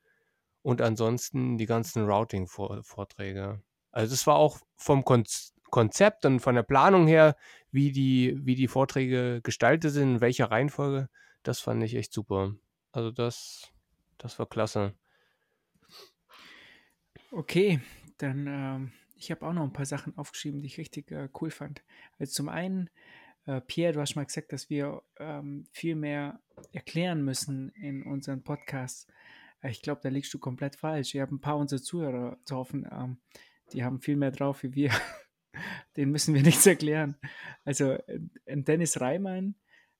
und ansonsten die ganzen Routing-Vorträge. Also es war auch vom Konzept und von der Planung her, wie die, wie die Vorträge gestaltet sind, in welcher Reihenfolge, das fand ich echt super. Also das, das war klasse. Okay, dann ähm, ich habe auch noch ein paar Sachen aufgeschrieben, die ich richtig äh, cool fand. Also zum einen äh, Pierre, du hast mal gesagt, dass wir ähm, viel mehr erklären müssen in unseren Podcasts. Äh, ich glaube, da liegst du komplett falsch. Wir haben ein paar unserer Zuhörer getroffen, ähm, die haben viel mehr drauf wie wir. den müssen wir nichts erklären. Also äh, Dennis Reimann,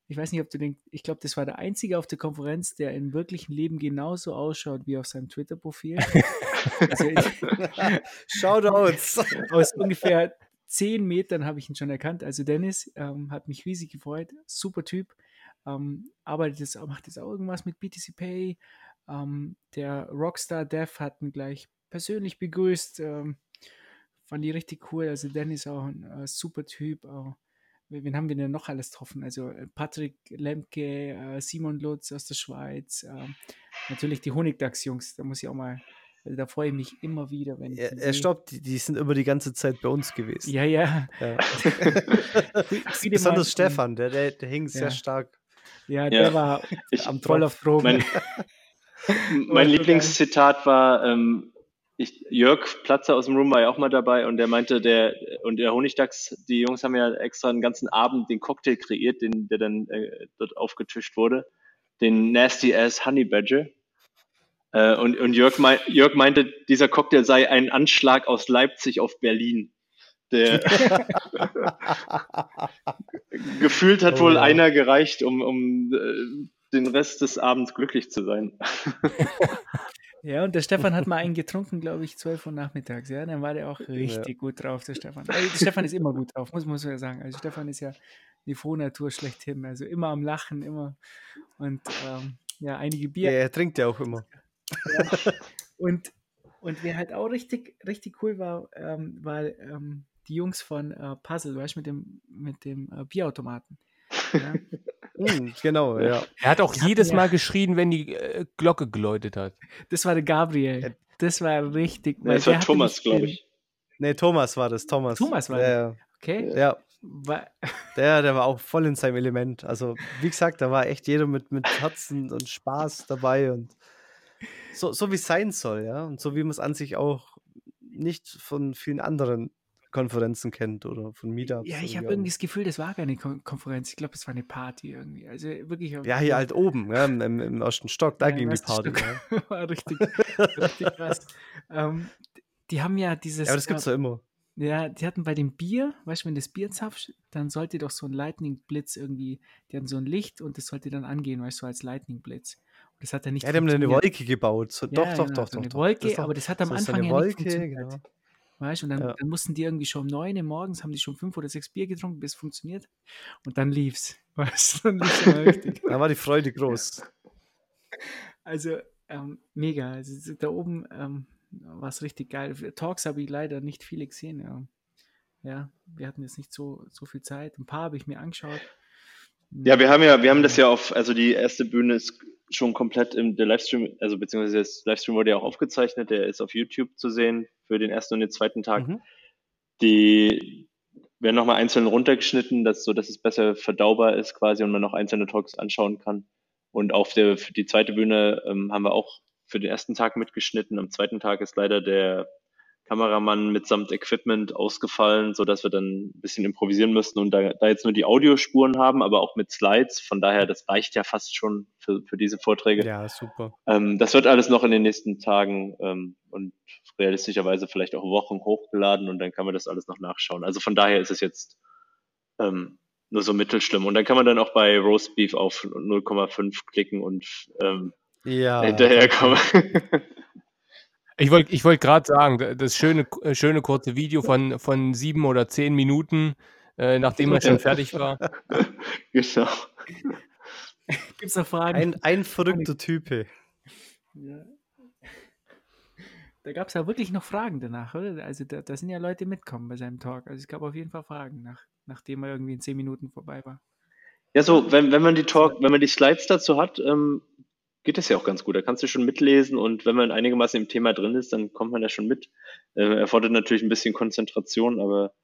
ich weiß nicht, ob du den, ich glaube, das war der einzige auf der Konferenz, der im wirklichen Leben genauso ausschaut wie auf seinem Twitter-Profil. also Shoutouts! Aus ungefähr zehn Metern habe ich ihn schon erkannt. Also Dennis ähm, hat mich riesig gefreut. Super Typ. Ähm, arbeitet jetzt, macht jetzt auch irgendwas mit BTC Pay. Ähm, der Rockstar Dev hat ihn gleich persönlich begrüßt. Ähm, fand die richtig cool. Also Dennis auch ein äh, super Typ. Auch. Wen haben wir denn noch alles getroffen? Also äh, Patrick Lemke, äh, Simon Lutz aus der Schweiz, äh, natürlich die Honigdachs-Jungs, da muss ich auch mal, also da freue ich mich immer wieder, wenn ich. Ja, ja stopp, die, die, sind immer die ganze Zeit bei uns gewesen. Ja, ja. ja. Besonders Stefan, der, der, der hing sehr stark. Ja, der war ich, am Troll auf Drogen. Mein, mein Lieblingszitat war, ähm, ich, Jörg Platzer aus dem Room war ja auch mal dabei und der meinte, der und der Honigdachs, die Jungs haben ja extra einen ganzen Abend den Cocktail kreiert, den, der dann äh, dort aufgetischt wurde, den Nasty Ass Honey Badger. Äh, und und Jörg, mein, Jörg meinte, dieser Cocktail sei ein Anschlag aus Leipzig auf Berlin. Der gefühlt hat oh, wohl ja. einer gereicht, um, um äh, den Rest des Abends glücklich zu sein. Ja, und der Stefan hat mal einen getrunken, glaube ich, 12 Uhr nachmittags. Ja, dann war der auch richtig ja. gut drauf, der Stefan. Also, der Stefan ist immer gut drauf, muss man so sagen. Also, Stefan ist ja die Frohnatur schlechthin. Also, immer am Lachen, immer. Und ähm, ja, einige Bier. Ja, er trinkt ja auch immer. Ja. Und, und wer halt auch richtig, richtig cool war, ähm, weil ähm, die Jungs von äh, Puzzle, weißt du, mit dem, mit dem äh, Bierautomaten. Ja. Mm, genau, ja. Er hat auch Die jedes Mal geschrien, wenn die äh, Glocke geläutet hat. Das war der Gabriel. Das war richtig. Nee, das war Thomas, glaube ich. Nee, Thomas war das. Thomas. Thomas war der. Okay. Ja. War der, der war auch voll in seinem Element. Also, wie gesagt, da war echt jeder mit, mit Herzen und Spaß dabei und so, so wie es sein soll, ja. Und so wie man es an sich auch nicht von vielen anderen Konferenzen kennt oder von Meetups. Ja, ich habe irgendwie das Gefühl, das war keine Kon Konferenz. Ich glaube, es war eine Party irgendwie. Also wirklich. Ja, hier halt oben, ja, im, im, ersten Stock, da ja, ging die Party. Ja. war richtig, richtig krass. Ähm, die haben ja dieses. Ja, aber das gibt es ja immer. Ja, die hatten bei dem Bier, weißt du, wenn das Bier zapft, dann sollte doch so ein Lightning-Blitz irgendwie, die hatten so ein Licht und das sollte dann angehen, weißt du, als Lightning-Blitz. Und das hat er nicht. Ja, die haben eine Wolke gebaut. So, ja, doch, doch, genau, doch, so eine doch. Wolke, doch. aber das hat am so Anfang ja Wolke, nicht funktioniert. genau. Weißt und dann, Ja. dann mussten die irgendwie schon um neun Uhr morgens, haben die schon fünf oder sechs Bier getrunken, bis es funktioniert. Und dann lief's. Weißt du, dann lief's richtig. Da war die Freude groß. Also, ähm, mega. Also, da oben ähm, war es richtig geil. Talks habe ich leider nicht viele gesehen. Ja. ja, wir hatten jetzt nicht so, so viel Zeit. Ein paar habe ich mir angeschaut. Ja, wir haben ja, wir haben das ja auf, also die erste Bühne ist schon komplett im der Livestream, also beziehungsweise das Livestream wurde ja auch aufgezeichnet, der ist auf YouTube zu sehen für den ersten und den zweiten Tag. Mhm. Die werden nochmal einzeln runtergeschnitten, dass, so dass es besser verdaubar ist quasi und man noch einzelne Talks anschauen kann. Und auf der für die zweite Bühne ähm, haben wir auch für den ersten Tag mitgeschnitten. Am zweiten Tag ist leider der Kameramann mitsamt Equipment ausgefallen, so dass wir dann ein bisschen improvisieren mussten und da, da jetzt nur die Audiospuren haben, aber auch mit Slides. Von daher, das reicht ja fast schon für, für diese Vorträge. Ja, super. Ähm, das wird alles noch in den nächsten Tagen ähm, und realistischerweise vielleicht auch Wochen hochgeladen und dann kann man das alles noch nachschauen. Also von daher ist es jetzt ähm, nur so mittelschlimm. Und dann kann man dann auch bei Roast Beef auf 0,5 klicken und ähm, Ja. hinterherkommen. Ich wollte ich wollt gerade sagen, das schöne, äh, schöne kurze Video von, von sieben oder zehn Minuten, äh, nachdem man schon fertig war. genau. Gibt es noch Fragen? Ein, ein verrückter Typ. Ja. Da gab es ja wirklich noch Fragen danach, oder? Also da, da sind ja Leute mitkommen bei seinem Talk. Also es gab auf jeden Fall Fragen, nach, nachdem er irgendwie in zehn Minuten vorbei war. Ja, so, wenn, wenn man die Talk, wenn man die Slides dazu hat, ähm, geht das ja auch ganz gut. Da kannst du schon mitlesen und wenn man einigermaßen im Thema drin ist, dann kommt man da schon mit. Äh, erfordert natürlich ein bisschen Konzentration, aber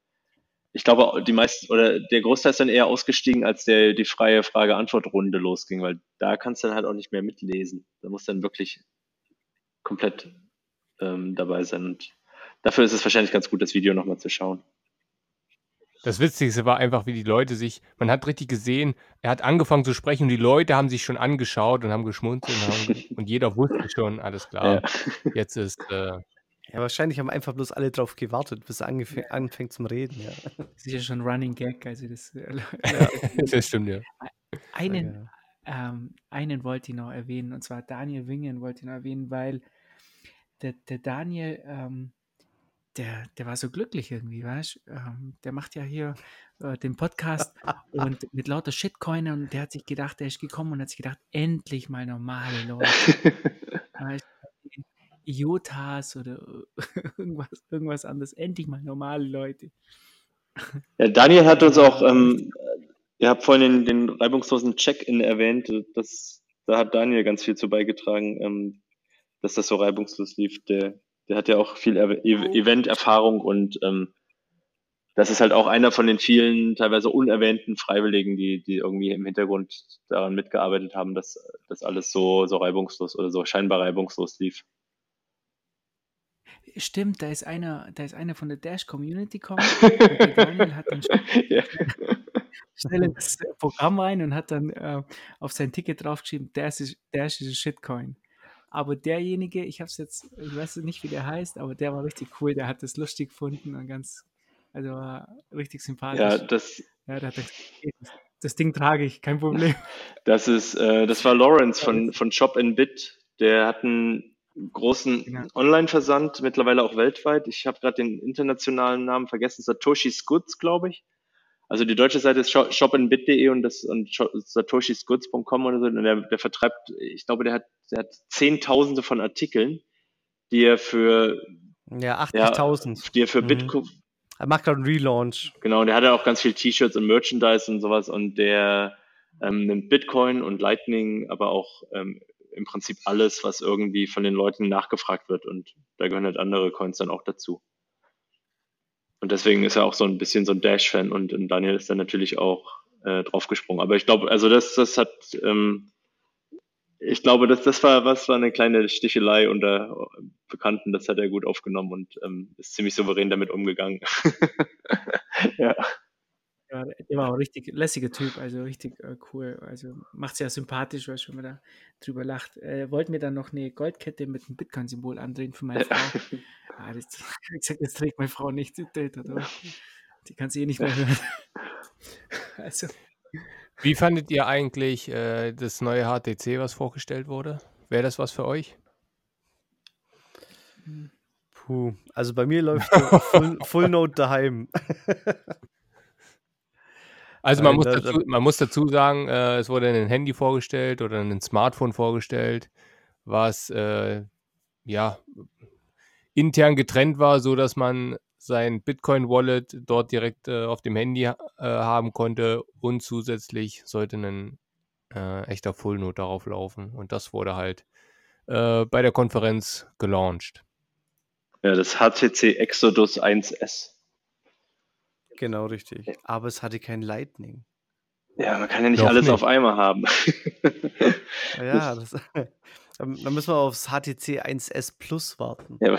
ich glaube, die meisten oder der Großteil ist dann eher ausgestiegen, als der die freie Frage-Antwort-Runde losging, weil da kannst du dann halt auch nicht mehr mitlesen. Da musst du dann wirklich komplett ähm, dabei sein. Und dafür ist es wahrscheinlich ganz gut, das Video nochmal zu schauen. Das Witzigste war einfach, wie die Leute sich, man hat richtig gesehen, er hat angefangen zu sprechen und die Leute haben sich schon angeschaut und haben geschmunzelt und, haben, und jeder wusste schon, alles klar, Ja. jetzt ist, äh, Ja, wahrscheinlich haben einfach bloß alle drauf gewartet, bis er angef- anfängt zum Reden. Ja. Das ist ja schon Running Gag. Also das, äh, das stimmt ja. einen, ähm, einen wollte ich noch erwähnen, und zwar Daniel Wingen wollte ich noch erwähnen, weil der, der Daniel, ähm, der, der war so glücklich irgendwie, weißt du? Ähm, der macht ja hier äh, den Podcast und mit lauter Shitcoiner und der hat sich gedacht, der ist gekommen und hat sich gedacht, endlich mal normale Leute. Weißt du, IOTAs oder irgendwas, irgendwas anderes. Endlich mal normale Leute. Ja, Daniel hat uns auch, ähm, ihr habt vorhin den, den reibungslosen Check-in erwähnt. Das, da hat Daniel ganz viel zu beigetragen, ähm, dass das so reibungslos lief. Der, der hat ja auch viel e Event-Erfahrung und ähm, das ist halt auch einer von den vielen teilweise unerwähnten Freiwilligen, die, die irgendwie im Hintergrund daran mitgearbeitet haben, dass das alles so, so reibungslos oder so scheinbar reibungslos lief. Stimmt, da ist einer, da ist einer von der Dash Community gekommen. Daniel hat dann ja. schnell ins Programm rein und hat dann äh, auf sein Ticket draufgeschrieben, Dash ist, Dash ist ein Shitcoin. Aber derjenige, ich habe es jetzt, ich weiß nicht, wie der heißt, aber der war richtig cool, der hat das lustig gefunden und ganz, also war richtig sympathisch. Ja, das. Ja, der hat das, das Ding trage ich, kein Problem. Das ist, äh, das war Lawrence von, von Shop in Bit. Der hat einen großen genau. Online-Versand, mittlerweile auch weltweit. Ich habe gerade den internationalen Namen vergessen, Satoshi's Goods, glaube ich. Also die deutsche Seite ist shopinbit.de und das und satoshis.goods.com oder so. Und der, der vertreibt, ich glaube, der hat, der hat Zehntausende von Artikeln, die er für ja 80.000, ja, die er für mhm. Bitcoin er macht gerade einen Relaunch. Genau, und der hat ja auch ganz viel T-Shirts und Merchandise und sowas und der ähm, nimmt Bitcoin und Lightning, aber auch ähm, im Prinzip alles, was irgendwie von den Leuten nachgefragt wird und da gehören halt andere Coins dann auch dazu. Und deswegen ist er auch so ein bisschen so ein Dash-Fan und, und Daniel ist dann natürlich auch äh, draufgesprungen. Aber ich glaube, also das, das hat ähm, ich glaube, das, das war was war eine kleine Stichelei unter Bekannten. Das hat er gut aufgenommen und ähm, ist ziemlich souverän damit umgegangen. ja. Ja. Der war auch richtig lässiger Typ, also richtig äh, cool. Also macht sehr sympathisch, weil schon man da drüber lacht. Äh, wollten mir dann noch eine Goldkette mit einem Bitcoin-Symbol andrehen für meine Frau. ah, das, wie gesagt, das trägt meine Frau nicht. Die kann sie eh nicht mehr hören. also. Wie fandet ihr eigentlich äh, das neue HTC, was vorgestellt wurde? Wäre das was für euch? Puh, also bei mir läuft Full, Full Note daheim. Also man muss, dazu, man muss dazu sagen, äh, es wurde ein Handy vorgestellt oder ein Smartphone vorgestellt, was äh, ja intern getrennt war, so dass man sein Bitcoin-Wallet dort direkt äh, auf dem Handy äh, haben konnte und zusätzlich sollte ein äh, echter Full Node darauf laufen. Und das wurde halt äh, bei der Konferenz gelauncht. Ja, das HTC Exodus 1S. Genau, richtig. Aber es hatte kein Lightning. Ja, man kann ja nicht Noch alles nicht. auf einmal haben. ja, das, dann müssen wir aufs HTC 1S Plus warten. Ja,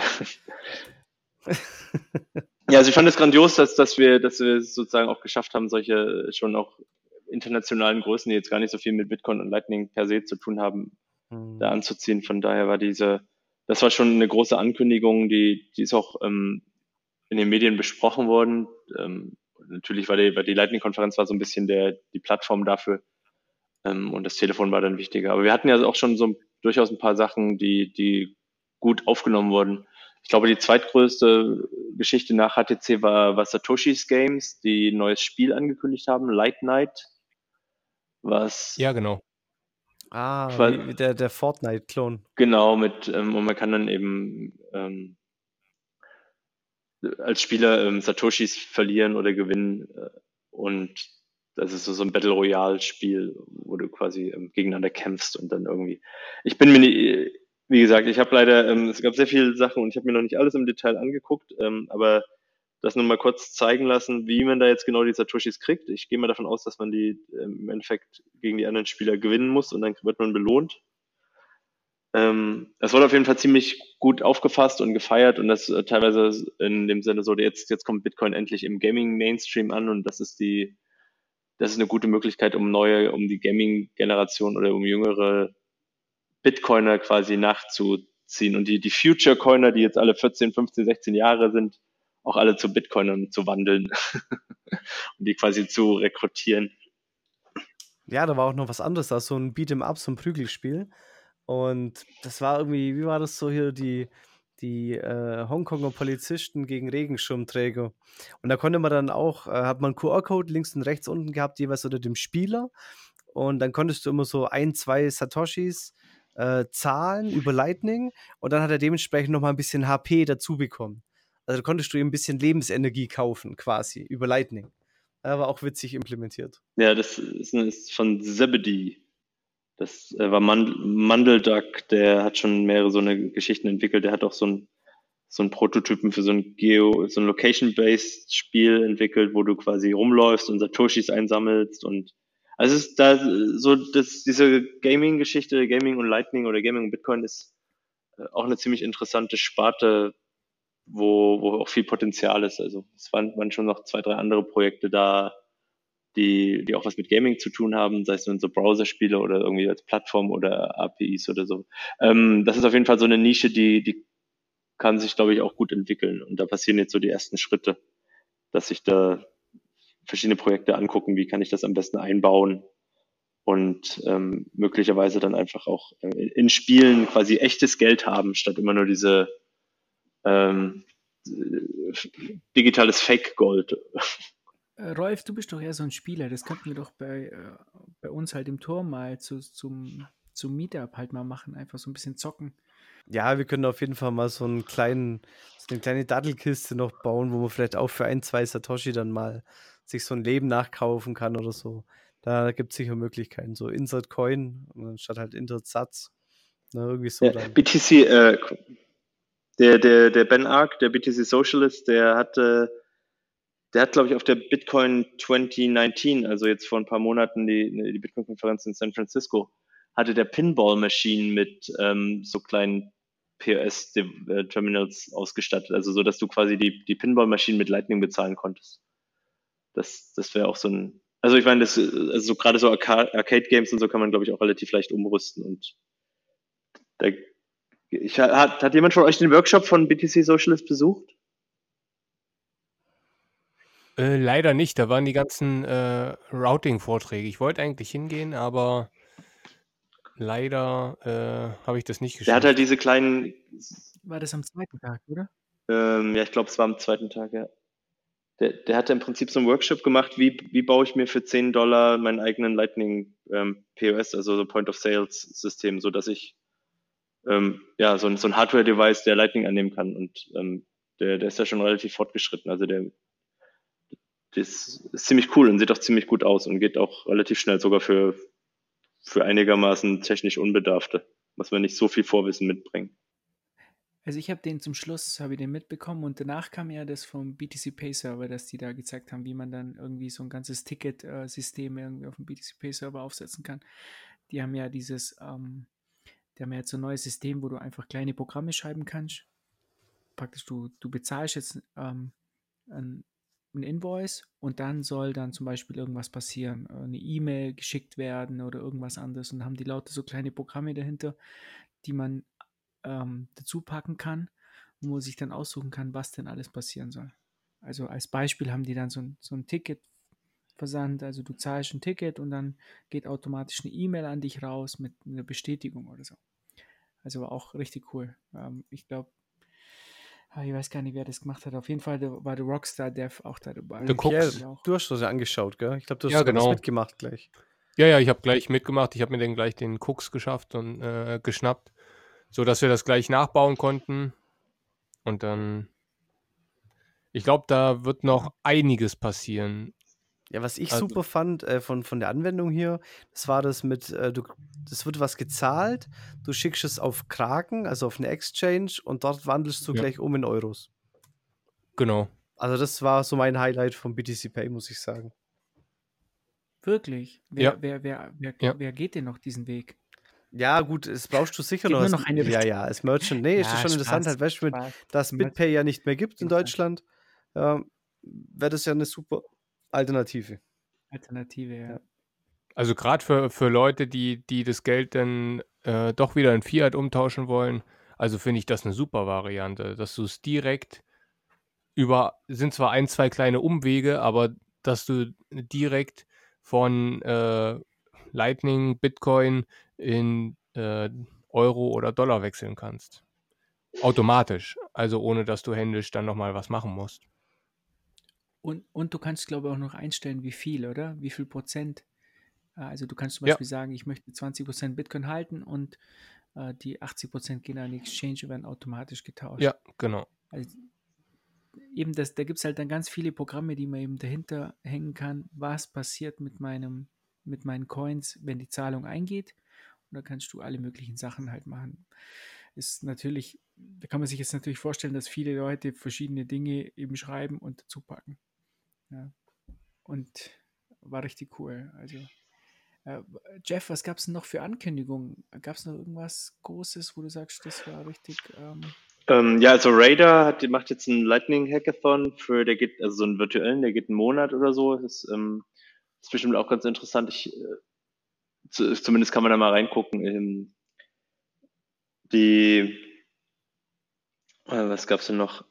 ja, also ich fand es grandios, dass, dass wir, dass wir sozusagen auch geschafft haben, solche schon auch internationalen Größen, die jetzt gar nicht so viel mit Bitcoin und Lightning per se zu tun haben, mhm. da anzuziehen. Von daher war diese, das war schon eine große Ankündigung, die, die ist auch ähm, in den Medien besprochen worden. Ähm, natürlich war die, war die Lightning-Konferenz war so ein bisschen der, die Plattform dafür. Ähm, und das Telefon war dann wichtiger. Aber wir hatten ja auch schon so durchaus ein paar Sachen, die, die gut aufgenommen wurden. Ich glaube, die zweitgrößte Geschichte nach HTC war, war Satoshi's Games, die ein neues Spiel angekündigt haben, Light Night. Was. Ja, genau. Ah, weil, der, der Fortnite-Klon. Genau, mit, ähm, und man kann dann eben ähm, als Spieler ähm, Satoshis verlieren oder gewinnen. Äh, und das ist so, ein Battle Royale-Spiel, wo du quasi ähm, gegeneinander kämpfst und dann irgendwie. Ich bin mir nicht wie gesagt, ich habe leider, ähm, es gab sehr viele Sachen und ich habe mir noch nicht alles im Detail angeguckt, ähm, aber das nur mal kurz zeigen lassen, wie man da jetzt genau die Satoshis kriegt. Ich gehe mal davon aus, dass man die ähm, im Endeffekt gegen die anderen Spieler gewinnen muss und dann wird man belohnt. Ähm, es wurde auf jeden Fall ziemlich gut aufgefasst und gefeiert und das äh, teilweise in dem Sinne so, jetzt, jetzt kommt Bitcoin endlich im Gaming-Mainstream an und das ist die, das ist eine gute Möglichkeit, um neue, um die Gaming-Generation oder um jüngere Bitcoiner quasi nachzuziehen und die, die Future Coiner, die jetzt alle 14, 15, 16 Jahre sind, auch alle zu Bitcoinern zu wandeln und die quasi zu rekrutieren. Ja, da war auch noch was anderes, da so ein Beat'em Up, so ein Prügelspiel. Und das war irgendwie, wie war das so hier, die, die äh, Hongkonger Polizisten gegen Regenschirmträger. Und da konnte man dann auch, äh, hat man QR-Code links und rechts unten gehabt, jeweils unter dem Spieler. Und dann konntest du immer so ein, zwei Satoshis äh, zahlen über Lightning und dann hat er dementsprechend nochmal ein bisschen HP dazu bekommen. Also da konntest du ihm ein bisschen Lebensenergie kaufen, quasi, über Lightning. Aber auch witzig implementiert. Ja, das ist, ist von Zebedee. Das äh, war Mandel, Mandelduck, der hat schon mehrere so eine Geschichten entwickelt. Der hat auch so ein so ein Prototypen für so ein Geo, so ein Location-based Spiel entwickelt, wo du quasi rumläufst und Satoshis einsammelst und also es ist da so, dass diese Gaming-Geschichte, Gaming und Lightning oder Gaming und Bitcoin ist äh, auch eine ziemlich interessante Sparte, wo, wo auch viel Potenzial ist. Also es waren, waren schon noch zwei, drei andere Projekte da, die, die auch was mit Gaming zu tun haben, sei es nun so Browser-Spiele oder irgendwie als Plattform oder APIs oder so. Ähm, das ist auf jeden Fall so eine Nische, die, die kann sich, glaube ich, auch gut entwickeln. Und da passieren jetzt so die ersten Schritte, dass sich da verschiedene Projekte angucken, wie kann ich das am besten einbauen und ähm, möglicherweise dann einfach auch äh, in Spielen quasi echtes Geld haben, statt immer nur diese ähm, digitales Fake-Gold. Äh, Rolf, du bist doch eher so ein Spieler. Das könnten wir doch bei, äh, bei uns halt im Turm mal zu, zum, zum Meetup halt mal machen. Einfach so ein bisschen zocken. Ja, wir können auf jeden Fall mal so einen kleinen, so eine kleine Dattelkiste noch bauen, wo man vielleicht auch für ein, zwei Satoshi dann mal sich so ein Leben nachkaufen kann oder so. Da gibt es sicher Möglichkeiten. So Insert Coin statt halt Insert Satz. Ne, irgendwie so. Ja, BTC, äh, der, der, der Ben Ark, der BTC Socialist, der hatte, der hat, glaube ich, auf der Bitcoin 2019, also jetzt vor ein paar Monaten, die, die Bitcoin-Konferenz in San Francisco, hatte der Pinball-Machine mit ähm, so kleinen POS-Terminals ausgestattet, also so, dass du quasi die, die Pinball-Maschinen mit Lightning bezahlen konntest. Das, das wäre auch so ein, also ich meine, das, also so, gerade so Arcade-Games und so kann man, glaube ich, auch relativ leicht umrüsten und da, ich, hat, hat jemand von euch den Workshop von BTC Socialist besucht? Äh, leider nicht, da waren die ganzen äh, Routing-Vorträge. Ich wollte eigentlich hingehen, aber Leider äh, habe ich das nicht geschafft. Der hat halt diese kleinen. War das am zweiten Tag, oder? Ähm, ja, ich glaube, es war am zweiten Tag, ja. Der, der hatte im Prinzip so einen Workshop gemacht, wie, wie baue ich mir für 10 Dollar meinen eigenen Lightning ähm, POS, also so Point of Sales System, so dass ich ähm, ja so ein, so ein Hardware-Device, der Lightning annehmen kann. Und ähm, der, der ist ja schon relativ fortgeschritten. Also der, das ist ziemlich cool und sieht auch ziemlich gut aus und geht auch relativ schnell sogar für, für einigermaßen technisch Unbedarfte. Muss man nicht so viel Vorwissen mitbringen. Also ich habe den zum Schluss, habe ich den mitbekommen und danach kam ja das vom BTC Pay Server, dass die da gezeigt haben, wie man dann irgendwie so ein ganzes Ticket-System irgendwie auf dem BTC Pay Server aufsetzen kann. Die haben ja dieses, ähm, die haben ja jetzt so ein neues System, wo du einfach kleine Programme schreiben kannst. Praktisch du, du bezahlst jetzt ähm, ein, ein Invoice und dann soll dann zum Beispiel irgendwas passieren, äh, eine E-Mail geschickt werden oder irgendwas anderes und haben die lauter so kleine Programme dahinter, die man ähm, dazu packen kann, wo man sich dann aussuchen kann, was denn alles passieren soll. Also als Beispiel haben die dann so ein, so ein Ticket versandt, also du zahlst ein Ticket und dann geht automatisch eine E-Mail an dich raus mit einer Bestätigung oder so. Also war auch richtig cool. Ähm, ich glaube, ich weiß gar nicht, wer das gemacht hat. Auf jeden Fall war der Rockstar Dev auch da dabei. Der Cooks. du hast das ja angeschaut, gell? Ich glaube, du hast ja, genau. mitgemacht gleich. Ja, ja, ich habe gleich mitgemacht. Ich habe mir dann gleich den Cooks geschafft und äh, geschnappt, sodass wir das gleich nachbauen konnten. Und dann, ich glaube, da wird noch einiges passieren. Ja, was ich also, super fand äh, von, von der Anwendung hier, das war das mit, äh, du, das wird was gezahlt, du schickst es auf Kraken, also auf eine Exchange und dort wandelst du ja. gleich um in Euros. Genau. Also das war so mein Highlight von BTC Pay, muss ich sagen. Wirklich? Wer, ja. wer, wer, wer, ja. wer geht denn noch diesen Weg? Ja, gut, es brauchst du sicher noch. noch eine ja, ja, als Merchant. Nee, ist ja, schon Spaß, interessant, halt, weißt du, dass BitPay ja nicht mehr gibt in Deutschland, ähm, wäre das ja eine super Alternative. Alternative, ja. Also gerade für, für Leute, die, die das Geld dann äh, doch wieder in Fiat umtauschen wollen, also finde ich das eine super Variante, dass du es direkt über, sind zwar ein, zwei kleine Umwege, aber dass du direkt von äh, Lightning, Bitcoin in äh, Euro oder Dollar wechseln kannst. Automatisch, also ohne dass du händisch dann nochmal was machen musst. Und, und du kannst, glaube ich, auch noch einstellen, wie viel, oder? Wie viel Prozent. Äh, also du kannst zum Beispiel ja. sagen, ich möchte 20 Prozent Bitcoin halten und äh, die 80% gehen an die Exchange und werden automatisch getauscht. Ja, genau. Also, eben das, da gibt es halt dann ganz viele Programme, die man eben dahinter hängen kann, was passiert mit meinem, mit meinen Coins, wenn die Zahlung eingeht. Und da kannst du alle möglichen Sachen halt machen. Ist natürlich, da kann man sich jetzt natürlich vorstellen, dass viele Leute verschiedene Dinge eben schreiben und dazu packen. Ja. Und war richtig cool. Also äh, Jeff, was gab es noch für Ankündigungen? Gab es noch irgendwas Großes, wo du sagst, das war richtig. Ähm ähm, ja, also Raider hat, macht jetzt einen Lightning Hackathon für, der geht, also so einen virtuellen, der geht einen Monat oder so. Das ist, ähm, ist bestimmt auch ganz interessant. Ich, äh, zu, zumindest kann man da mal reingucken. Ähm, die, äh, was gab's denn noch?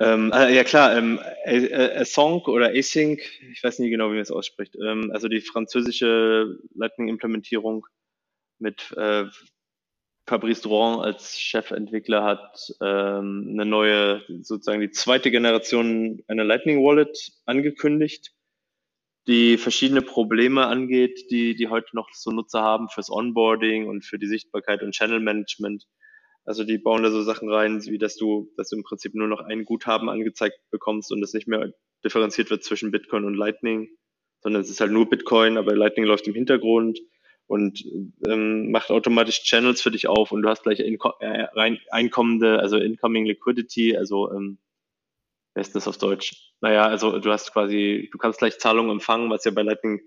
Ähm, äh, ja klar, ähm, Async oder Async, ich weiß nicht genau, wie man es ausspricht. Ähm, also die französische Lightning-Implementierung mit äh, Fabrice Drouin als Chefentwickler hat ähm, eine neue, sozusagen die zweite Generation einer Lightning Wallet angekündigt, die verschiedene Probleme angeht, die die heute noch so Nutzer haben fürs Onboarding und für die Sichtbarkeit und Channel Management. Also die bauen da so Sachen rein, wie dass du, dass du im Prinzip nur noch ein Guthaben angezeigt bekommst und es nicht mehr differenziert wird zwischen Bitcoin und Lightning, sondern es ist halt nur Bitcoin, aber Lightning läuft im Hintergrund und ähm, macht automatisch Channels für dich auf und du hast gleich Inko äh, rein, einkommende, also Incoming Liquidity, also ähm, wer ist das auf Deutsch? Naja, also du hast quasi, du kannst gleich Zahlungen empfangen, was ja bei Lightning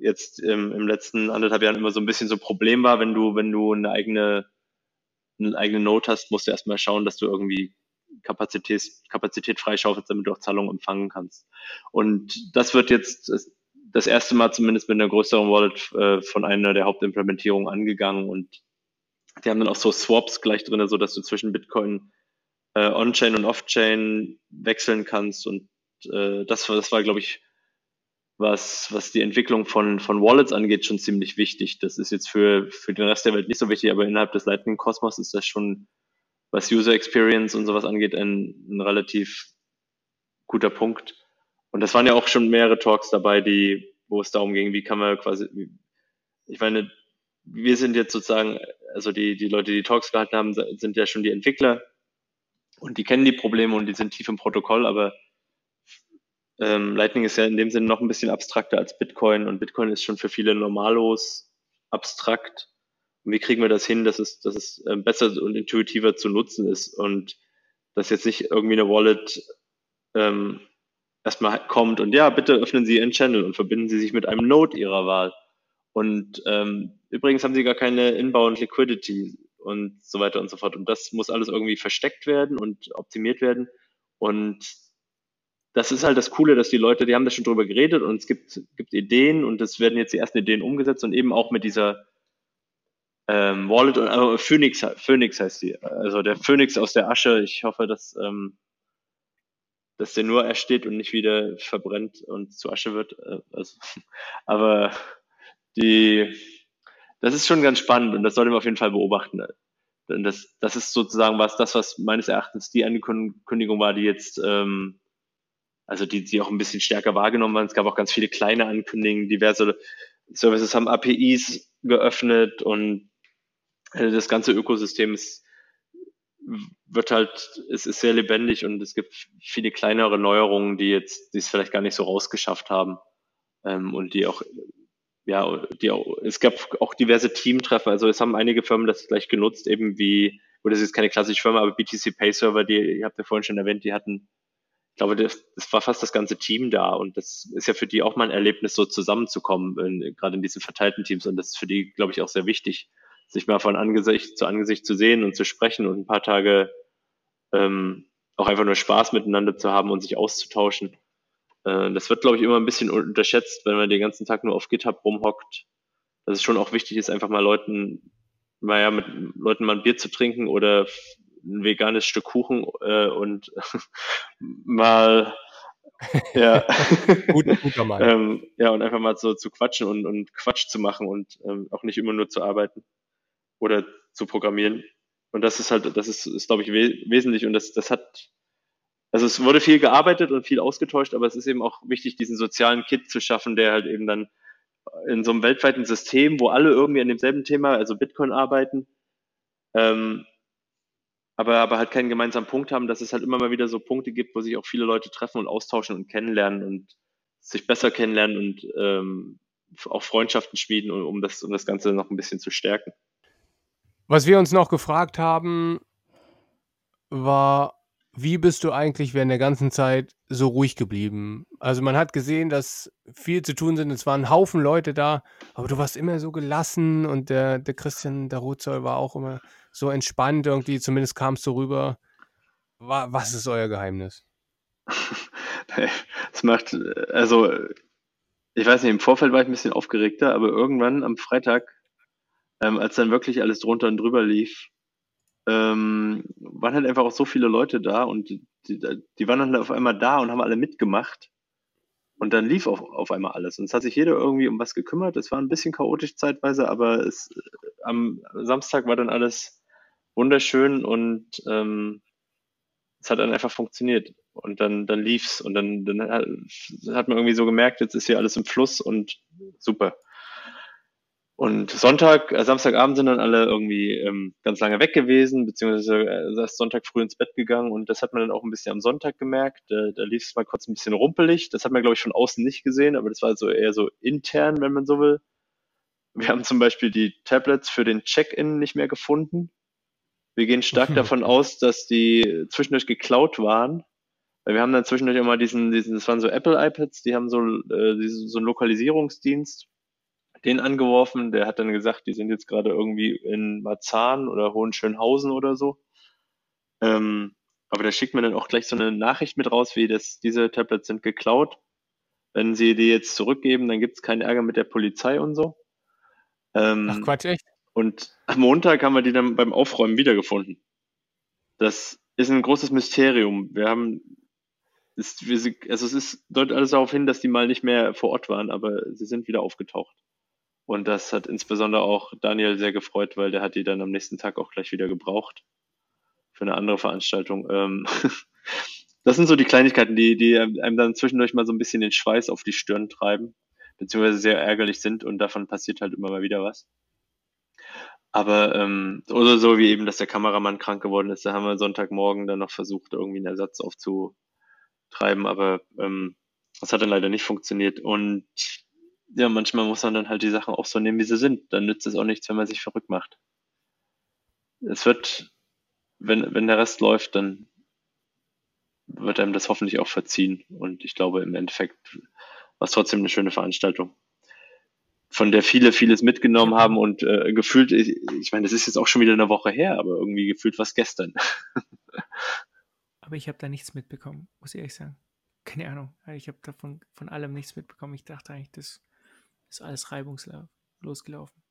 jetzt ähm, im letzten anderthalb Jahren immer so ein bisschen so ein Problem war, wenn du, wenn du eine eigene eine eigene Note hast, musst du erstmal schauen, dass du irgendwie Kapazität, Kapazität freischaufelst, damit du auch Zahlungen empfangen kannst. Und das wird jetzt das erste Mal zumindest mit einer größeren Wallet äh, von einer der Hauptimplementierungen angegangen und die haben dann auch so Swaps gleich drin, so dass du zwischen Bitcoin äh, On-Chain und Off-Chain wechseln kannst und äh, das, das war, glaube ich, was, was die Entwicklung von, von Wallets angeht, schon ziemlich wichtig. Das ist jetzt für, für den Rest der Welt nicht so wichtig, aber innerhalb des Lightning-Kosmos ist das schon, was User Experience und sowas angeht, ein, ein relativ guter Punkt. Und das waren ja auch schon mehrere Talks dabei, die, wo es darum ging, wie kann man quasi, ich meine, wir sind jetzt sozusagen, also die, die Leute, die Talks gehalten haben, sind ja schon die Entwickler und die kennen die Probleme und die sind tief im Protokoll, aber ähm, Lightning ist ja in dem Sinne noch ein bisschen abstrakter als Bitcoin und Bitcoin ist schon für viele normalos abstrakt. Und wie kriegen wir das hin, dass es, dass es äh, besser und intuitiver zu nutzen ist und dass jetzt nicht irgendwie eine Wallet ähm, erstmal kommt und ja, bitte öffnen Sie Ihren Channel und verbinden Sie sich mit einem Node Ihrer Wahl. Und ähm, übrigens haben Sie gar keine Inbound Liquidity und so weiter und so fort. Und das muss alles irgendwie versteckt werden und optimiert werden. Und das ist halt das Coole, dass die Leute, die haben da schon drüber geredet und es gibt, gibt Ideen und es werden jetzt die ersten Ideen umgesetzt und eben auch mit dieser ähm, Wallet, äh, Phoenix, Phoenix heißt die, also der Phoenix aus der Asche. Ich hoffe, dass, ähm, dass der nur ersteht und nicht wieder verbrennt und zu Asche wird. Äh, also, aber die, das ist schon ganz spannend und das sollte man auf jeden Fall beobachten. Denn das, das ist sozusagen was, das, was meines Erachtens die Ankündigung war, die jetzt ähm, also die, die auch ein bisschen stärker wahrgenommen waren. Es gab auch ganz viele kleine Ankündigungen, diverse Services haben APIs geöffnet und äh, das ganze Ökosystem ist, wird halt, es ist sehr lebendig und es gibt viele kleinere Neuerungen, die jetzt, die es vielleicht gar nicht so rausgeschafft haben ähm, und die auch ja, die auch, es gab auch diverse Teamtreffen. Also es haben einige Firmen das gleich genutzt, eben wie, oder das ist keine klassische Firma, aber BTC Pay Server, die, ihr habt ja vorhin schon erwähnt, die hatten glaube, das, das war fast das ganze Team da und das ist ja für die auch mal ein Erlebnis, so zusammenzukommen, in, gerade in diesen verteilten Teams und das ist für die, glaube ich, auch sehr wichtig, sich mal von Angesicht zu Angesicht zu sehen und zu sprechen und ein paar Tage ähm, auch einfach nur Spaß miteinander zu haben und sich auszutauschen. Äh, das wird, glaube ich, immer ein bisschen unterschätzt, wenn man den ganzen Tag nur auf GitHub rumhockt. Dass es schon auch wichtig ist, einfach mal Leuten, mal ja, mit Leuten mal ein Bier zu trinken oder ein veganes Stück Kuchen äh, und mal ja. guter, guter Mann. ähm, ja, und einfach mal so zu quatschen und, und Quatsch zu machen und ähm, auch nicht immer nur zu arbeiten oder zu programmieren. Und das ist halt, das ist, ist glaube ich, we wesentlich und das, das hat, also es wurde viel gearbeitet und viel ausgetauscht, aber es ist eben auch wichtig, diesen sozialen Kit zu schaffen, der halt eben dann in so einem weltweiten System, wo alle irgendwie an demselben Thema, also Bitcoin arbeiten, ähm, aber, aber halt keinen gemeinsamen Punkt haben, dass es halt immer mal wieder so Punkte gibt, wo sich auch viele Leute treffen und austauschen und kennenlernen und sich besser kennenlernen und ähm, auch Freundschaften schmieden, um das, um das Ganze noch ein bisschen zu stärken. Was wir uns noch gefragt haben, war, wie bist du eigentlich während der ganzen Zeit so ruhig geblieben? Also man hat gesehen, dass viel zu tun sind. Es waren Haufen Leute da, aber du warst immer so gelassen und der, der Christian Daruzoll war auch immer so entspannt irgendwie. Zumindest kamst du rüber. Was ist euer Geheimnis? Es macht, also ich weiß nicht, im Vorfeld war ich ein bisschen aufgeregter, aber irgendwann am Freitag, ähm, als dann wirklich alles drunter und drüber lief, ähm, waren halt einfach auch so viele Leute da und die, die, waren dann auf einmal da und haben alle mitgemacht. Und dann lief auf, auf einmal alles. Und es hat sich jeder irgendwie um was gekümmert. Es war ein bisschen chaotisch zeitweise, aber es, am Samstag war dann alles wunderschön und ähm, es hat dann einfach funktioniert. Und dann, dann lief's und dann, dann hat man irgendwie so gemerkt, jetzt ist hier alles im Fluss und super. Und Sonntag, äh, Samstagabend sind dann alle irgendwie ähm, ganz lange weg gewesen, beziehungsweise äh, erst Sonntag früh ins Bett gegangen und das hat man dann auch ein bisschen am Sonntag gemerkt. Da, da lief es mal kurz ein bisschen rumpelig. Das hat man, glaube ich, von außen nicht gesehen, aber das war so eher so intern, wenn man so will. Wir haben zum Beispiel die Tablets für den Check-in nicht mehr gefunden. Wir gehen stark davon aus, dass die zwischendurch geklaut waren wir haben dann zwischendurch immer diesen, diesen, das waren so Apple iPads, die haben so, äh, diesen, so einen Lokalisierungsdienst, den angeworfen, der hat dann gesagt, die sind jetzt gerade irgendwie in Marzahn oder Hohenschönhausen oder so. Ähm, aber da schickt man dann auch gleich so eine Nachricht mit raus, wie das, diese Tablets sind geklaut. Wenn sie die jetzt zurückgeben, dann gibt es keinen Ärger mit der Polizei und so. Ähm, Ach Quatsch, echt? Und am Montag haben wir die dann beim Aufräumen wiedergefunden. Das ist ein großes Mysterium. Wir haben ist, also es ist, deutet alles darauf hin, dass die mal nicht mehr vor Ort waren, aber sie sind wieder aufgetaucht. Und das hat insbesondere auch Daniel sehr gefreut, weil der hat die dann am nächsten Tag auch gleich wieder gebraucht für eine andere Veranstaltung. Ähm, das sind so die Kleinigkeiten, die, die einem dann zwischendurch mal so ein bisschen den Schweiß auf die Stirn treiben, beziehungsweise sehr ärgerlich sind und davon passiert halt immer mal wieder was. Aber, ähm, oder so wie eben, dass der Kameramann krank geworden ist, da haben wir Sonntagmorgen dann noch versucht, irgendwie einen Ersatz aufzu, treiben, aber ähm, das hat dann leider nicht funktioniert. Und ja, manchmal muss man dann halt die Sachen auch so nehmen, wie sie sind. Dann nützt es auch nichts, wenn man sich verrückt macht. Es wird, wenn, wenn der Rest läuft, dann wird einem das hoffentlich auch verziehen. Und ich glaube, im Endeffekt war es trotzdem eine schöne Veranstaltung, von der viele vieles mitgenommen haben und äh, gefühlt, ich, ich meine, das ist jetzt auch schon wieder eine Woche her, aber irgendwie gefühlt was gestern. Aber ich habe da nichts mitbekommen, muss ich ehrlich sagen. Keine Ahnung. Ich habe davon von allem nichts mitbekommen. Ich dachte eigentlich, das ist alles reibungslos gelaufen.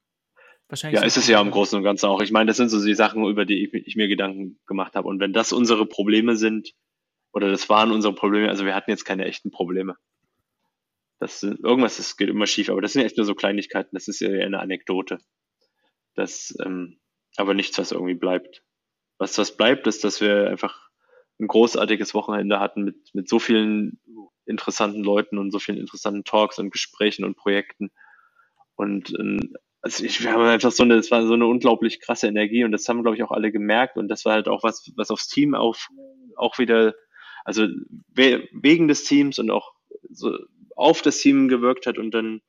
Wahrscheinlich. Ja, ist es ja im Großen und Ganzen auch. Ich meine, das sind so die Sachen, über die ich, ich mir Gedanken gemacht habe. Und wenn das unsere Probleme sind, oder das waren unsere Probleme, also wir hatten jetzt keine echten Probleme. Das sind, irgendwas das geht immer schief, aber das sind echt nur so Kleinigkeiten. Das ist ja eher eine Anekdote. Das, ähm, aber nichts, was irgendwie bleibt. Was, was bleibt, ist, dass wir einfach ein großartiges Wochenende hatten mit, mit so vielen interessanten Leuten und so vielen interessanten Talks und Gesprächen und Projekten. Und ähm, also ich, wir haben einfach so eine, es war so eine unglaublich krasse Energie und das haben, glaube ich, auch alle gemerkt. Und das war halt auch was, was aufs Team auf, auch wieder, also we wegen des Teams und auch so auf das Team gewirkt hat und dann,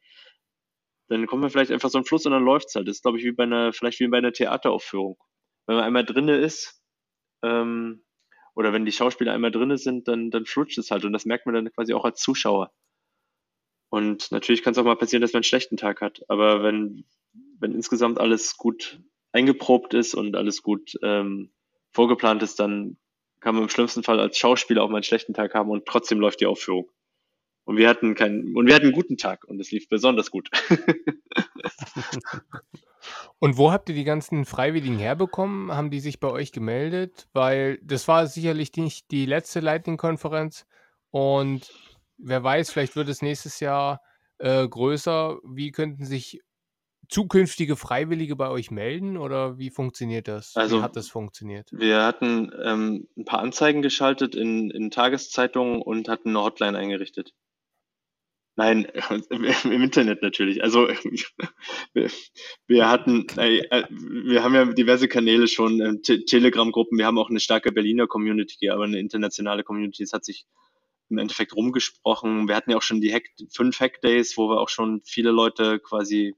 dann kommt man vielleicht einfach so ein Fluss und dann läuft's halt. Das ist, glaube ich, wie bei einer, vielleicht wie bei einer Theateraufführung. Wenn man einmal drinne ist, ähm, oder wenn die Schauspieler einmal drin sind, dann, dann flutscht es halt und das merkt man dann quasi auch als Zuschauer. Und natürlich kann es auch mal passieren, dass man einen schlechten Tag hat, aber wenn, wenn insgesamt alles gut eingeprobt ist und alles gut ähm, vorgeplant ist, dann kann man im schlimmsten Fall als Schauspieler auch mal einen schlechten Tag haben und trotzdem läuft die Aufführung. Und wir hatten keinen, und wir hatten einen guten Tag und es lief besonders gut. Und wo habt ihr die ganzen Freiwilligen herbekommen? Haben die sich bei euch gemeldet? Weil das war sicherlich nicht die letzte Lightning-Konferenz. Und wer weiß, vielleicht wird es nächstes Jahr äh, größer. Wie könnten sich zukünftige Freiwillige bei euch melden oder wie funktioniert das? Also, wie hat das funktioniert? Wir hatten ähm, ein paar Anzeigen geschaltet in, in Tageszeitungen und hatten eine Hotline eingerichtet. Nein, im Internet natürlich. Also wir hatten, äh, wir haben ja diverse Kanäle schon, ähm, Telegram-Gruppen, wir haben auch eine starke Berliner Community, aber eine internationale Community. Es hat sich im Endeffekt rumgesprochen. Wir hatten ja auch schon die Hack, fünf Hack-Days, wo wir auch schon viele Leute quasi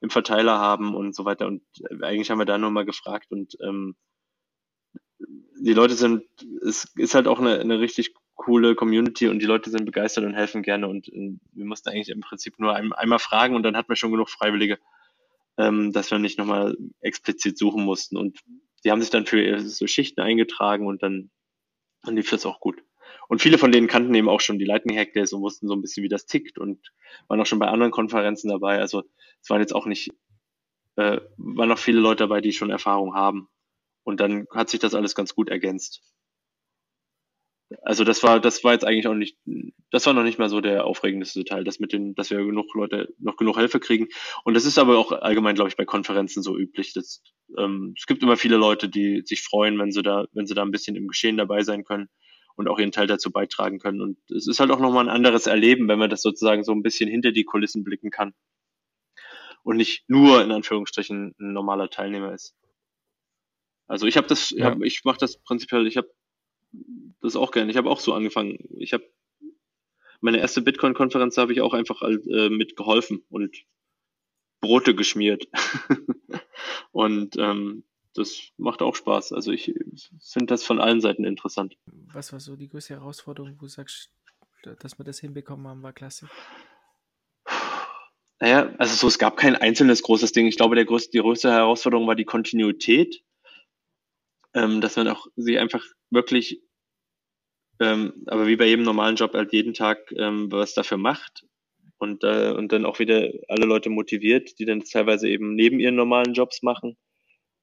im Verteiler haben und so weiter. Und äh, eigentlich haben wir da nur mal gefragt und ähm, die Leute sind, es ist halt auch eine, eine richtig coole Community und die Leute sind begeistert und helfen gerne und äh, wir mussten eigentlich im Prinzip nur ein, einmal fragen und dann hatten wir schon genug Freiwillige, ähm, dass wir nicht nochmal explizit suchen mussten und die haben sich dann für so Schichten eingetragen und dann, dann lief das auch gut. Und viele von denen kannten eben auch schon die Lightning Hack Days und wussten so ein bisschen, wie das tickt und waren auch schon bei anderen Konferenzen dabei. Also es waren jetzt auch nicht, äh, waren noch viele Leute dabei, die schon Erfahrung haben. Und dann hat sich das alles ganz gut ergänzt also das war, das war jetzt eigentlich auch nicht, das war noch nicht mal so der aufregendste Teil, das mit den, dass wir genug Leute, noch genug Hilfe kriegen. Und das ist aber auch allgemein, glaube ich, bei Konferenzen so üblich. Das, ähm, es gibt immer viele Leute, die sich freuen, wenn sie da, wenn sie da ein bisschen im Geschehen dabei sein können und auch ihren Teil dazu beitragen können. Und es ist halt auch nochmal ein anderes Erleben, wenn man das sozusagen so ein bisschen hinter die Kulissen blicken kann. Und nicht nur in Anführungsstrichen ein normaler Teilnehmer ist. Also ich habe das, ja. hab, ich mache das prinzipiell, ich habe das auch gerne. Ich habe auch so angefangen. Ich habe meine erste Bitcoin-Konferenz habe ich auch einfach äh, mitgeholfen und Brote geschmiert. und ähm, das macht auch Spaß. Also ich finde das von allen Seiten interessant. Was war so die größte Herausforderung, wo du sagst, dass wir das hinbekommen haben, war klasse? Naja, also so, es gab kein einzelnes großes Ding. Ich glaube, der größte, die größte Herausforderung war die Kontinuität, ähm, dass man auch sie einfach wirklich ähm, aber wie bei jedem normalen Job halt jeden Tag ähm, was dafür macht und, äh, und dann auch wieder alle Leute motiviert, die dann teilweise eben neben ihren normalen Jobs machen,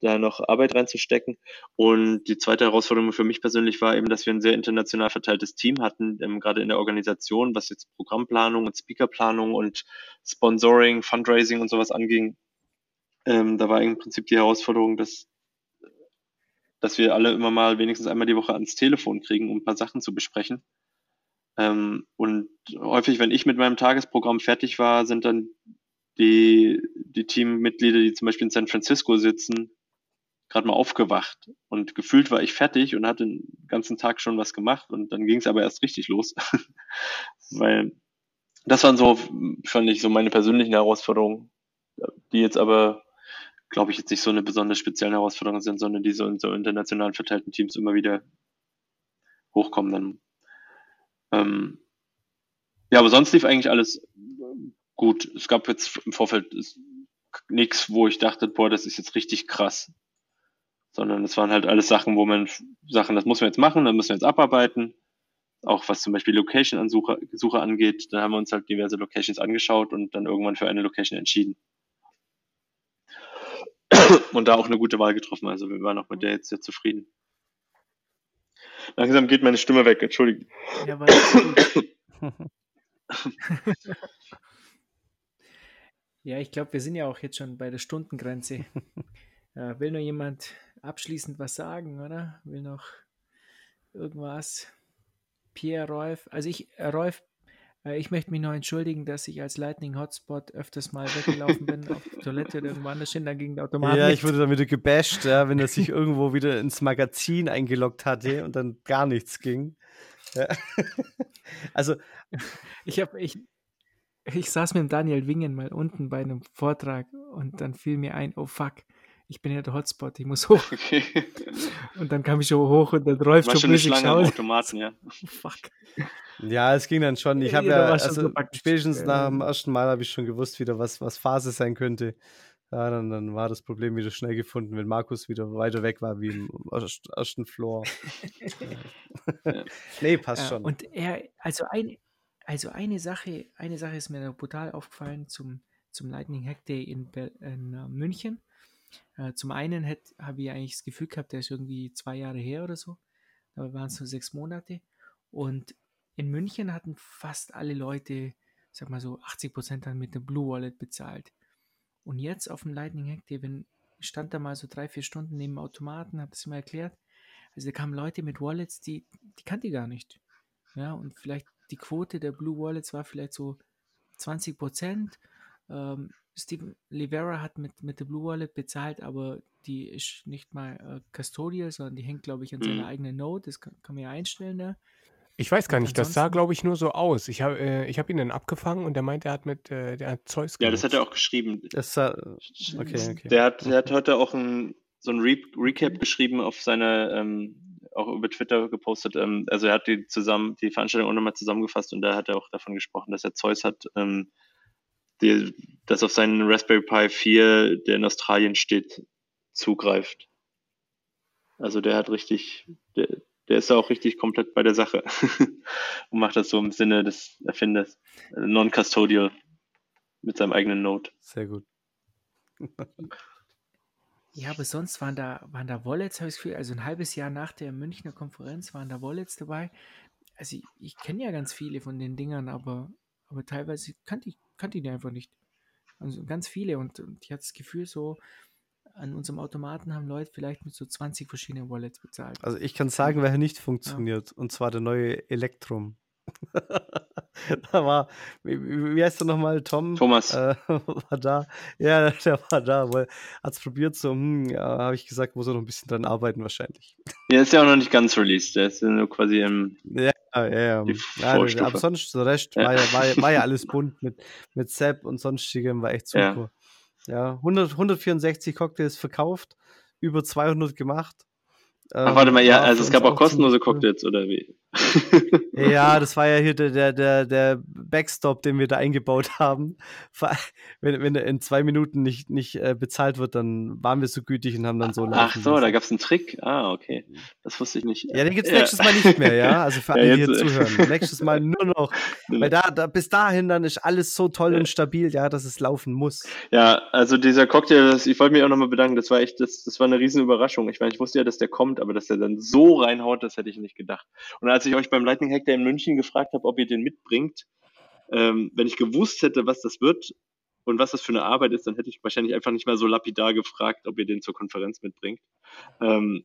da noch Arbeit reinzustecken. Und die zweite Herausforderung für mich persönlich war eben, dass wir ein sehr international verteiltes Team hatten, ähm, gerade in der Organisation, was jetzt Programmplanung und Speakerplanung und Sponsoring, Fundraising und sowas anging. Ähm, da war im Prinzip die Herausforderung, dass dass wir alle immer mal wenigstens einmal die Woche ans Telefon kriegen, um ein paar Sachen zu besprechen. Ähm, und häufig, wenn ich mit meinem Tagesprogramm fertig war, sind dann die, die Teammitglieder, die zum Beispiel in San Francisco sitzen, gerade mal aufgewacht und gefühlt war ich fertig und hatte den ganzen Tag schon was gemacht und dann ging es aber erst richtig los. Weil das waren so, fand ich, so meine persönlichen Herausforderungen, die jetzt aber glaube ich, jetzt nicht so eine besonders spezielle Herausforderung sind, sondern die so in so international verteilten Teams immer wieder hochkommen dann. Ähm, ja, aber sonst lief eigentlich alles gut. Es gab jetzt im Vorfeld nichts, wo ich dachte, boah, das ist jetzt richtig krass. Sondern es waren halt alles Sachen, wo man Sachen, das muss man jetzt machen, dann müssen wir jetzt abarbeiten. Auch was zum Beispiel Location-Suche angeht, da haben wir uns halt diverse Locations angeschaut und dann irgendwann für eine Location entschieden und da auch eine gute Wahl getroffen. Also wir waren auch mit der jetzt sehr zufrieden. Langsam geht meine Stimme weg, entschuldigt. Ja, ja, ich glaube, wir sind ja auch jetzt schon bei der Stundengrenze. äh, will noch jemand abschließend was sagen, oder? Will noch irgendwas? Pierre, Rolf. Also ich, Rolf, ich möchte mich noch entschuldigen, dass ich als Lightning Hotspot öfters mal weggelaufen bin auf die Toilette oder irgendwo anders hin, da ging der Automat. Ja, ich wurde dann wieder gebasht, ja, wenn er sich irgendwo wieder ins Magazin eingeloggt hatte und dann gar nichts ging. Ja. also. Ich habe, ich, ich saß mit dem Daniel Wingen mal unten bei einem Vortrag und dann fiel mir ein, oh fuck, ich bin ja der Hotspot, ich muss hoch. Okay. Und dann kam ich schon hoch und dann Rolf schon Schlange am Automaten, ja. Oh, fuck. Ja, es ging dann schon. Ich habe ja, also, so spätestens nach dem ersten Mal habe ich schon gewusst, wieder was, was Phase sein könnte. Ja, dann, dann war das Problem wieder schnell gefunden, wenn Markus wieder weiter weg war wie im ersten Floor. nee, passt ja, schon. Und er, also, ein, also eine Sache, eine Sache ist mir brutal aufgefallen zum, zum Lightning Hack Day in, in uh, München. Uh, zum einen habe ich eigentlich das Gefühl gehabt, der ist irgendwie zwei Jahre her oder so. Da waren es nur sechs Monate. Und in München hatten fast alle Leute, sag mal so 80 Prozent dann mit dem Blue Wallet bezahlt. Und jetzt auf dem Lightning Hack Day, stand da mal so drei, vier Stunden neben dem Automaten, habe das mal erklärt. Also da kamen Leute mit Wallets, die, die kannte ich gar nicht. Ja, und vielleicht die Quote der Blue Wallets war vielleicht so 20 Prozent. Ähm, Steven Rivera hat mit, mit der Blue Wallet bezahlt, aber die ist nicht mal äh, Custodial, sondern die hängt, glaube ich, an seiner Mhm. eigenen Node. Das kann, kann man ja einstellen. Ne? Ich weiß gar Und nicht, das sah, glaube ich, nur so aus. Ich habe äh, ich hab ihn dann abgefangen und der meint, er hat mit äh, der hat Zeus Ja, das hat er auch geschrieben. Das sah, okay, okay. Der hat, der hat heute auch ein, so ein Re Recap geschrieben auf seiner, ähm, auch über Twitter gepostet. Ähm, also er hat die zusammen, die Veranstaltung auch nochmal zusammengefasst und da hat er auch davon gesprochen, dass er Zeus hat, ähm, die, das auf seinen Raspberry Pi 4, der in Australien steht, zugreift. Also der hat richtig, der, der ist da auch richtig komplett bei der Sache und macht das so im Sinne des Erfinders, äh, non-custodial mit seinem eigenen Node. Sehr gut. Ja, aber sonst waren da, waren da Wallets, habe ich das Gefühl, also ein halbes Jahr nach der Münchner Konferenz waren da Wallets dabei. Also ich, ich kenne ja ganz viele von den Dingern, aber, aber teilweise kannte ich, kannte ich die einfach nicht. Also ganz viele und, und ich hatte das Gefühl so, an unserem Automaten haben Leute vielleicht mit so 20 verschiedenen Wallets bezahlt. Also ich kann sagen, wer hier nicht funktioniert. Und zwar der neue Elektrum. da war, wie, heißt der nochmal, Tom? Thomas. Äh, war da. Ja, der war da, weil hat es probiert, so, hm, ja, habe ich gesagt, muss er noch ein bisschen dran arbeiten wahrscheinlich. Der ist ja auch noch nicht ganz released. Der ist ja nur quasi im. Ja, ja, ja. Die ja Vorstufe. aber sonst, der Rest Ja. war, ja, war, ja, war ja alles bunt mit, mit Sepp und sonstigem, war echt Ja. super. Ja, 100, 164 Cocktails verkauft, über 200 gemacht. Ach, warte mal, ja, war also es gab auch kostenlose. Cocktails, oder wie? Ja, das war ja hier der, der, der, der Backstop, den wir da eingebaut haben. Wenn, wenn er in zwei Minuten nicht, nicht äh, bezahlt wird, dann waren wir so gütig und haben dann so Ach so, da lassen. gab es einen Trick. Ah, okay. Das wusste ich nicht. Ja, den gibt's nächstes Mal nicht mehr, ja. Also für Ja, alle, die hier äh, zuhören. Nächstes Mal nur noch. Weil da, da bis dahin dann ist alles so toll und stabil, ja, dass es laufen muss. Ja, also dieser Cocktail, das, ich wollte mich auch nochmal bedanken, das war echt, das, das war eine riesen Überraschung. Ich meine, ich wusste ja, dass der kommt, aber dass der dann so reinhaut, das hätte ich nicht gedacht. Und als ich euch beim Lightning Hack Day in München gefragt habe, ob ihr den mitbringt, ähm, wenn ich gewusst hätte, was das wird und was das für eine Arbeit ist, dann hätte ich wahrscheinlich einfach nicht mal so lapidar gefragt, ob ihr den zur Konferenz mitbringt. Ähm,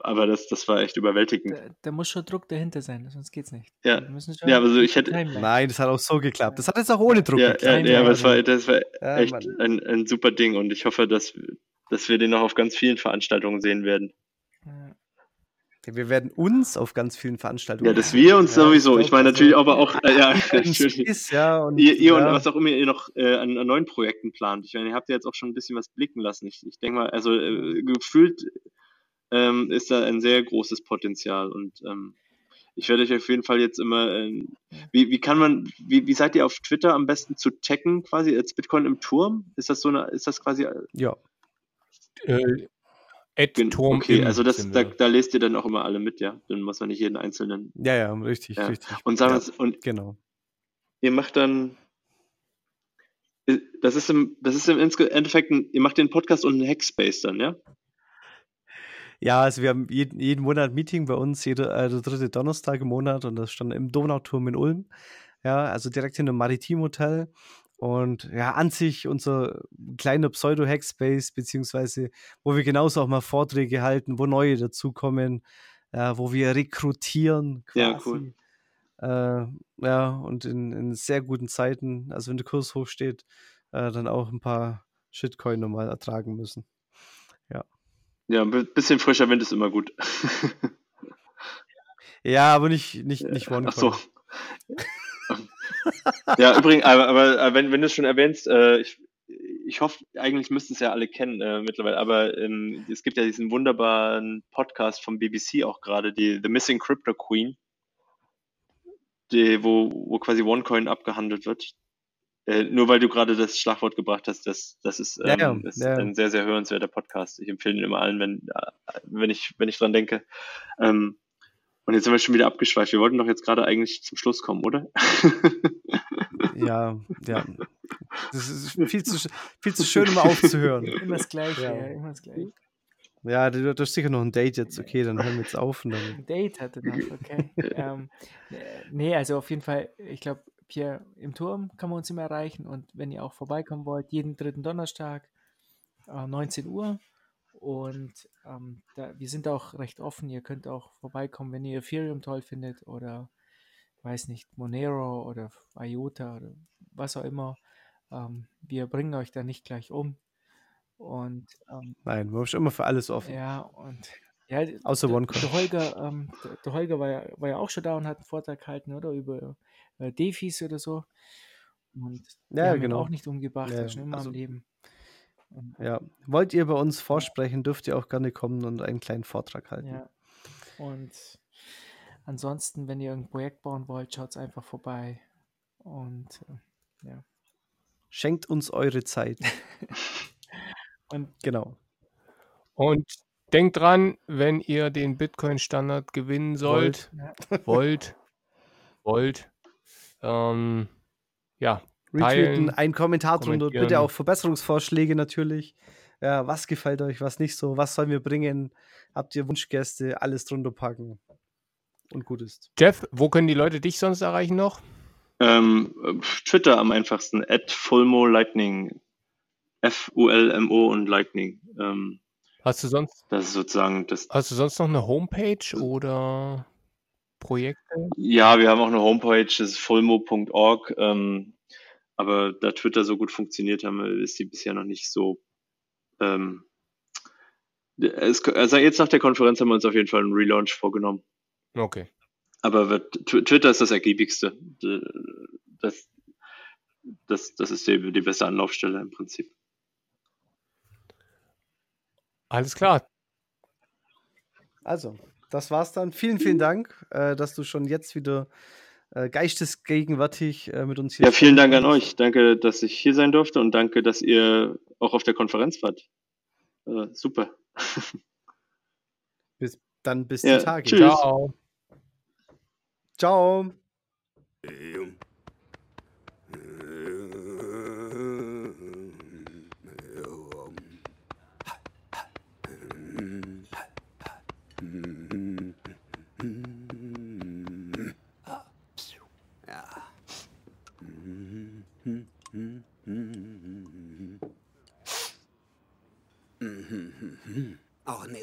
aber das, das war echt überwältigend. Da, da muss schon Druck dahinter sein, sonst geht's nicht. Ja. Wir müssen schon Ja, aber so, ich hätte-. Nein, das hat auch so geklappt. Das hat jetzt auch ohne Druck Ja, ja, geklappt. ja, aber es war, das war Ja, echt Mann. ein, ein super Ding und ich hoffe, dass, dass wir den noch auf ganz vielen Veranstaltungen sehen werden. Wir werden uns auf ganz vielen Veranstaltungen. Ja, dass wir uns Ja, sowieso. ich Ich meine natürlich aber auch, äh, ja, natürlich. Space, ja, und, Ihr, ihr ja, und was auch immer ihr noch äh, an, an neuen Projekten plant. Ich meine, ihr habt ja jetzt auch schon ein bisschen was blicken lassen. Ich, ich denke mal, also äh, gefühlt ähm, ist da ein sehr großes Potenzial und ähm, ich werde euch auf jeden Fall jetzt immer, ähm, wie, wie kann man, wie, wie seid ihr auf Twitter am besten zu taggen quasi als Bitcoin im Turm? Ist das so eine, ist das quasi ja. Äh, Gen- Turm Okay, im also das, da, da lest ihr dann auch immer alle mit, ja. Dann muss man nicht jeden einzelnen. ja, ja, richtig, Ja. richtig. Und sagen ja, wir und genau. ihr macht dann. äh, Das ist im, das ist im Endeffekt, ein, ihr macht den Podcast und einen Hackspace dann, ja? Ja, also wir haben jeden, jeden Monat ein Meeting bei uns, jeder, äh, der dritte Donnerstag im Monat und das stand im Donauturm in Ulm. Ja, also direkt in einem Maritimhotel. Und ja, an sich unser kleiner Pseudo-Hackspace, beziehungsweise wo wir genauso auch mal Vorträge halten, wo neue dazukommen, äh, wo wir rekrutieren quasi. Ja, cool. Äh, ja, und in, in sehr guten Zeiten, also wenn der Kurs hoch steht, äh, dann auch ein paar Shitcoin nochmal ertragen müssen. Ja, ein bi- bisschen frischer Wind ist immer gut. Ja, aber nicht, nicht, nicht Ach OneCoin. so. Ja, übrigens, aber, aber wenn, wenn du es schon erwähnst, äh, ich, ich hoffe, eigentlich müssten es ja alle kennen äh, mittlerweile, aber ähm, es gibt ja diesen wunderbaren Podcast vom BBC auch gerade, die The Missing Crypto Queen, die, wo, wo quasi OneCoin abgehandelt wird. Äh, nur weil du gerade das Schlagwort gebracht hast, das, das ist, Ja, ähm, ja, ist ja. ein sehr, sehr hörenswerter Podcast. Ich empfehle ihn immer allen, wenn, äh, wenn, ich, wenn ich dran denke. Ähm, und jetzt sind wir schon wieder abgeschweift. Wir wollten doch jetzt gerade eigentlich zum Schluss kommen, oder? Ja, ja. Das ist viel zu, viel zu schön, um aufzuhören. Immer das Gleiche, Ja. ja. immer das Gleiche. Ja, du, du hast sicher noch ein Date jetzt. Okay, dann hören wir jetzt auf. Und dann, Ein Date hatte noch, okay. ähm, äh, nee, also auf jeden Fall, ich glaube, Pierre, im Turm kann man uns immer erreichen und wenn ihr auch vorbeikommen wollt, jeden dritten Donnerstag, äh, 19 Uhr. Und ähm, da, wir sind auch recht offen. Ihr könnt auch vorbeikommen, wenn ihr Ethereum toll findet oder weiß nicht, Monero oder IOTA oder was auch immer. Ähm, wir bringen euch da nicht gleich um. Und ähm, Nein, man ist immer für alles offen. ja, und ja, Außer der, OneCoin. der Holger, ähm, der, der Holger war ja, war ja auch schon da und hat einen Vortrag gehalten, oder? Über äh, Defis oder so. Und Ja, genau. auch nicht umgebracht, Ja, er ist schon immer also- am Leben. Ja. Wollt ihr bei uns vorsprechen, dürft ihr auch gerne kommen und einen kleinen Vortrag halten. ja. Und ansonsten, wenn ihr ein Projekt bauen wollt, schaut einfach vorbei. Und äh, ja. Schenkt uns eure Zeit. Und Genau. Und denkt dran, wenn ihr den Bitcoin-Standard gewinnen sollt, wollt, wollt, ähm, ja, Retweeten, Teilen, einen Kommentar drunter, bitte auch Verbesserungsvorschläge natürlich. Ja, was gefällt euch, was nicht so, was sollen wir bringen? Habt ihr Wunschgäste, alles drunter packen. Und gut ist. Jeff, wo können die Leute dich sonst erreichen noch? Ähm, äh, Twitter am einfachsten, at Fulmo Lightning. F-U-L-M-O und Lightning. Ähm, Hast du sonst, das ist sozusagen das. hast du sonst noch eine Homepage oder Projekte? Ja, wir haben auch eine Homepage, das ist fulmo.org. Ähm, aber da Twitter so gut funktioniert haben, ist die bisher noch nicht so. Ähm, es, also jetzt nach der Konferenz haben wir uns auf jeden Fall einen Relaunch vorgenommen. Okay. Aber wird, Tw- Twitter ist das ergiebigste. Das, das, das ist die, die beste Anlaufstelle im Prinzip. Alles klar. Also, das war's dann. Vielen, vielen Dank, äh, dass du schon jetzt wieder äh, geistesgegenwärtig äh, mit uns hier Ja, vielen Dank an euch. Danke, dass ich hier sein durfte und danke, dass ihr auch auf der Konferenz wart. Äh, super. Bis, dann bis Ja, die Tage. tschüss. Ciao. Ciao.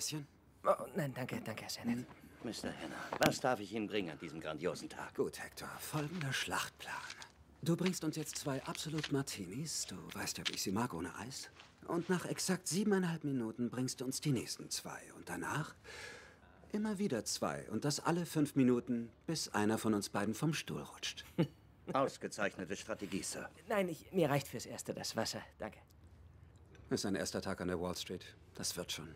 Näschen? Oh, nein, danke, danke, sehr nett. Mr. Henner, was darf ich Ihnen bringen an diesem grandiosen Tag? Gut, Hector. Folgender Schlachtplan. Du bringst uns jetzt zwei Absolut Martinis. Du weißt ja, wie ich sie mag, ohne Eis. Und nach exakt siebeneinhalb Minuten bringst du uns die nächsten zwei. Und danach immer wieder zwei. Und das alle fünf Minuten, bis einer von uns beiden vom Stuhl rutscht. Ausgezeichnete Strategie, Sir. Nein, ich, mir reicht fürs Erste das Wasser. Danke. Ist ein erster Tag an der Wall Street. Das wird schon.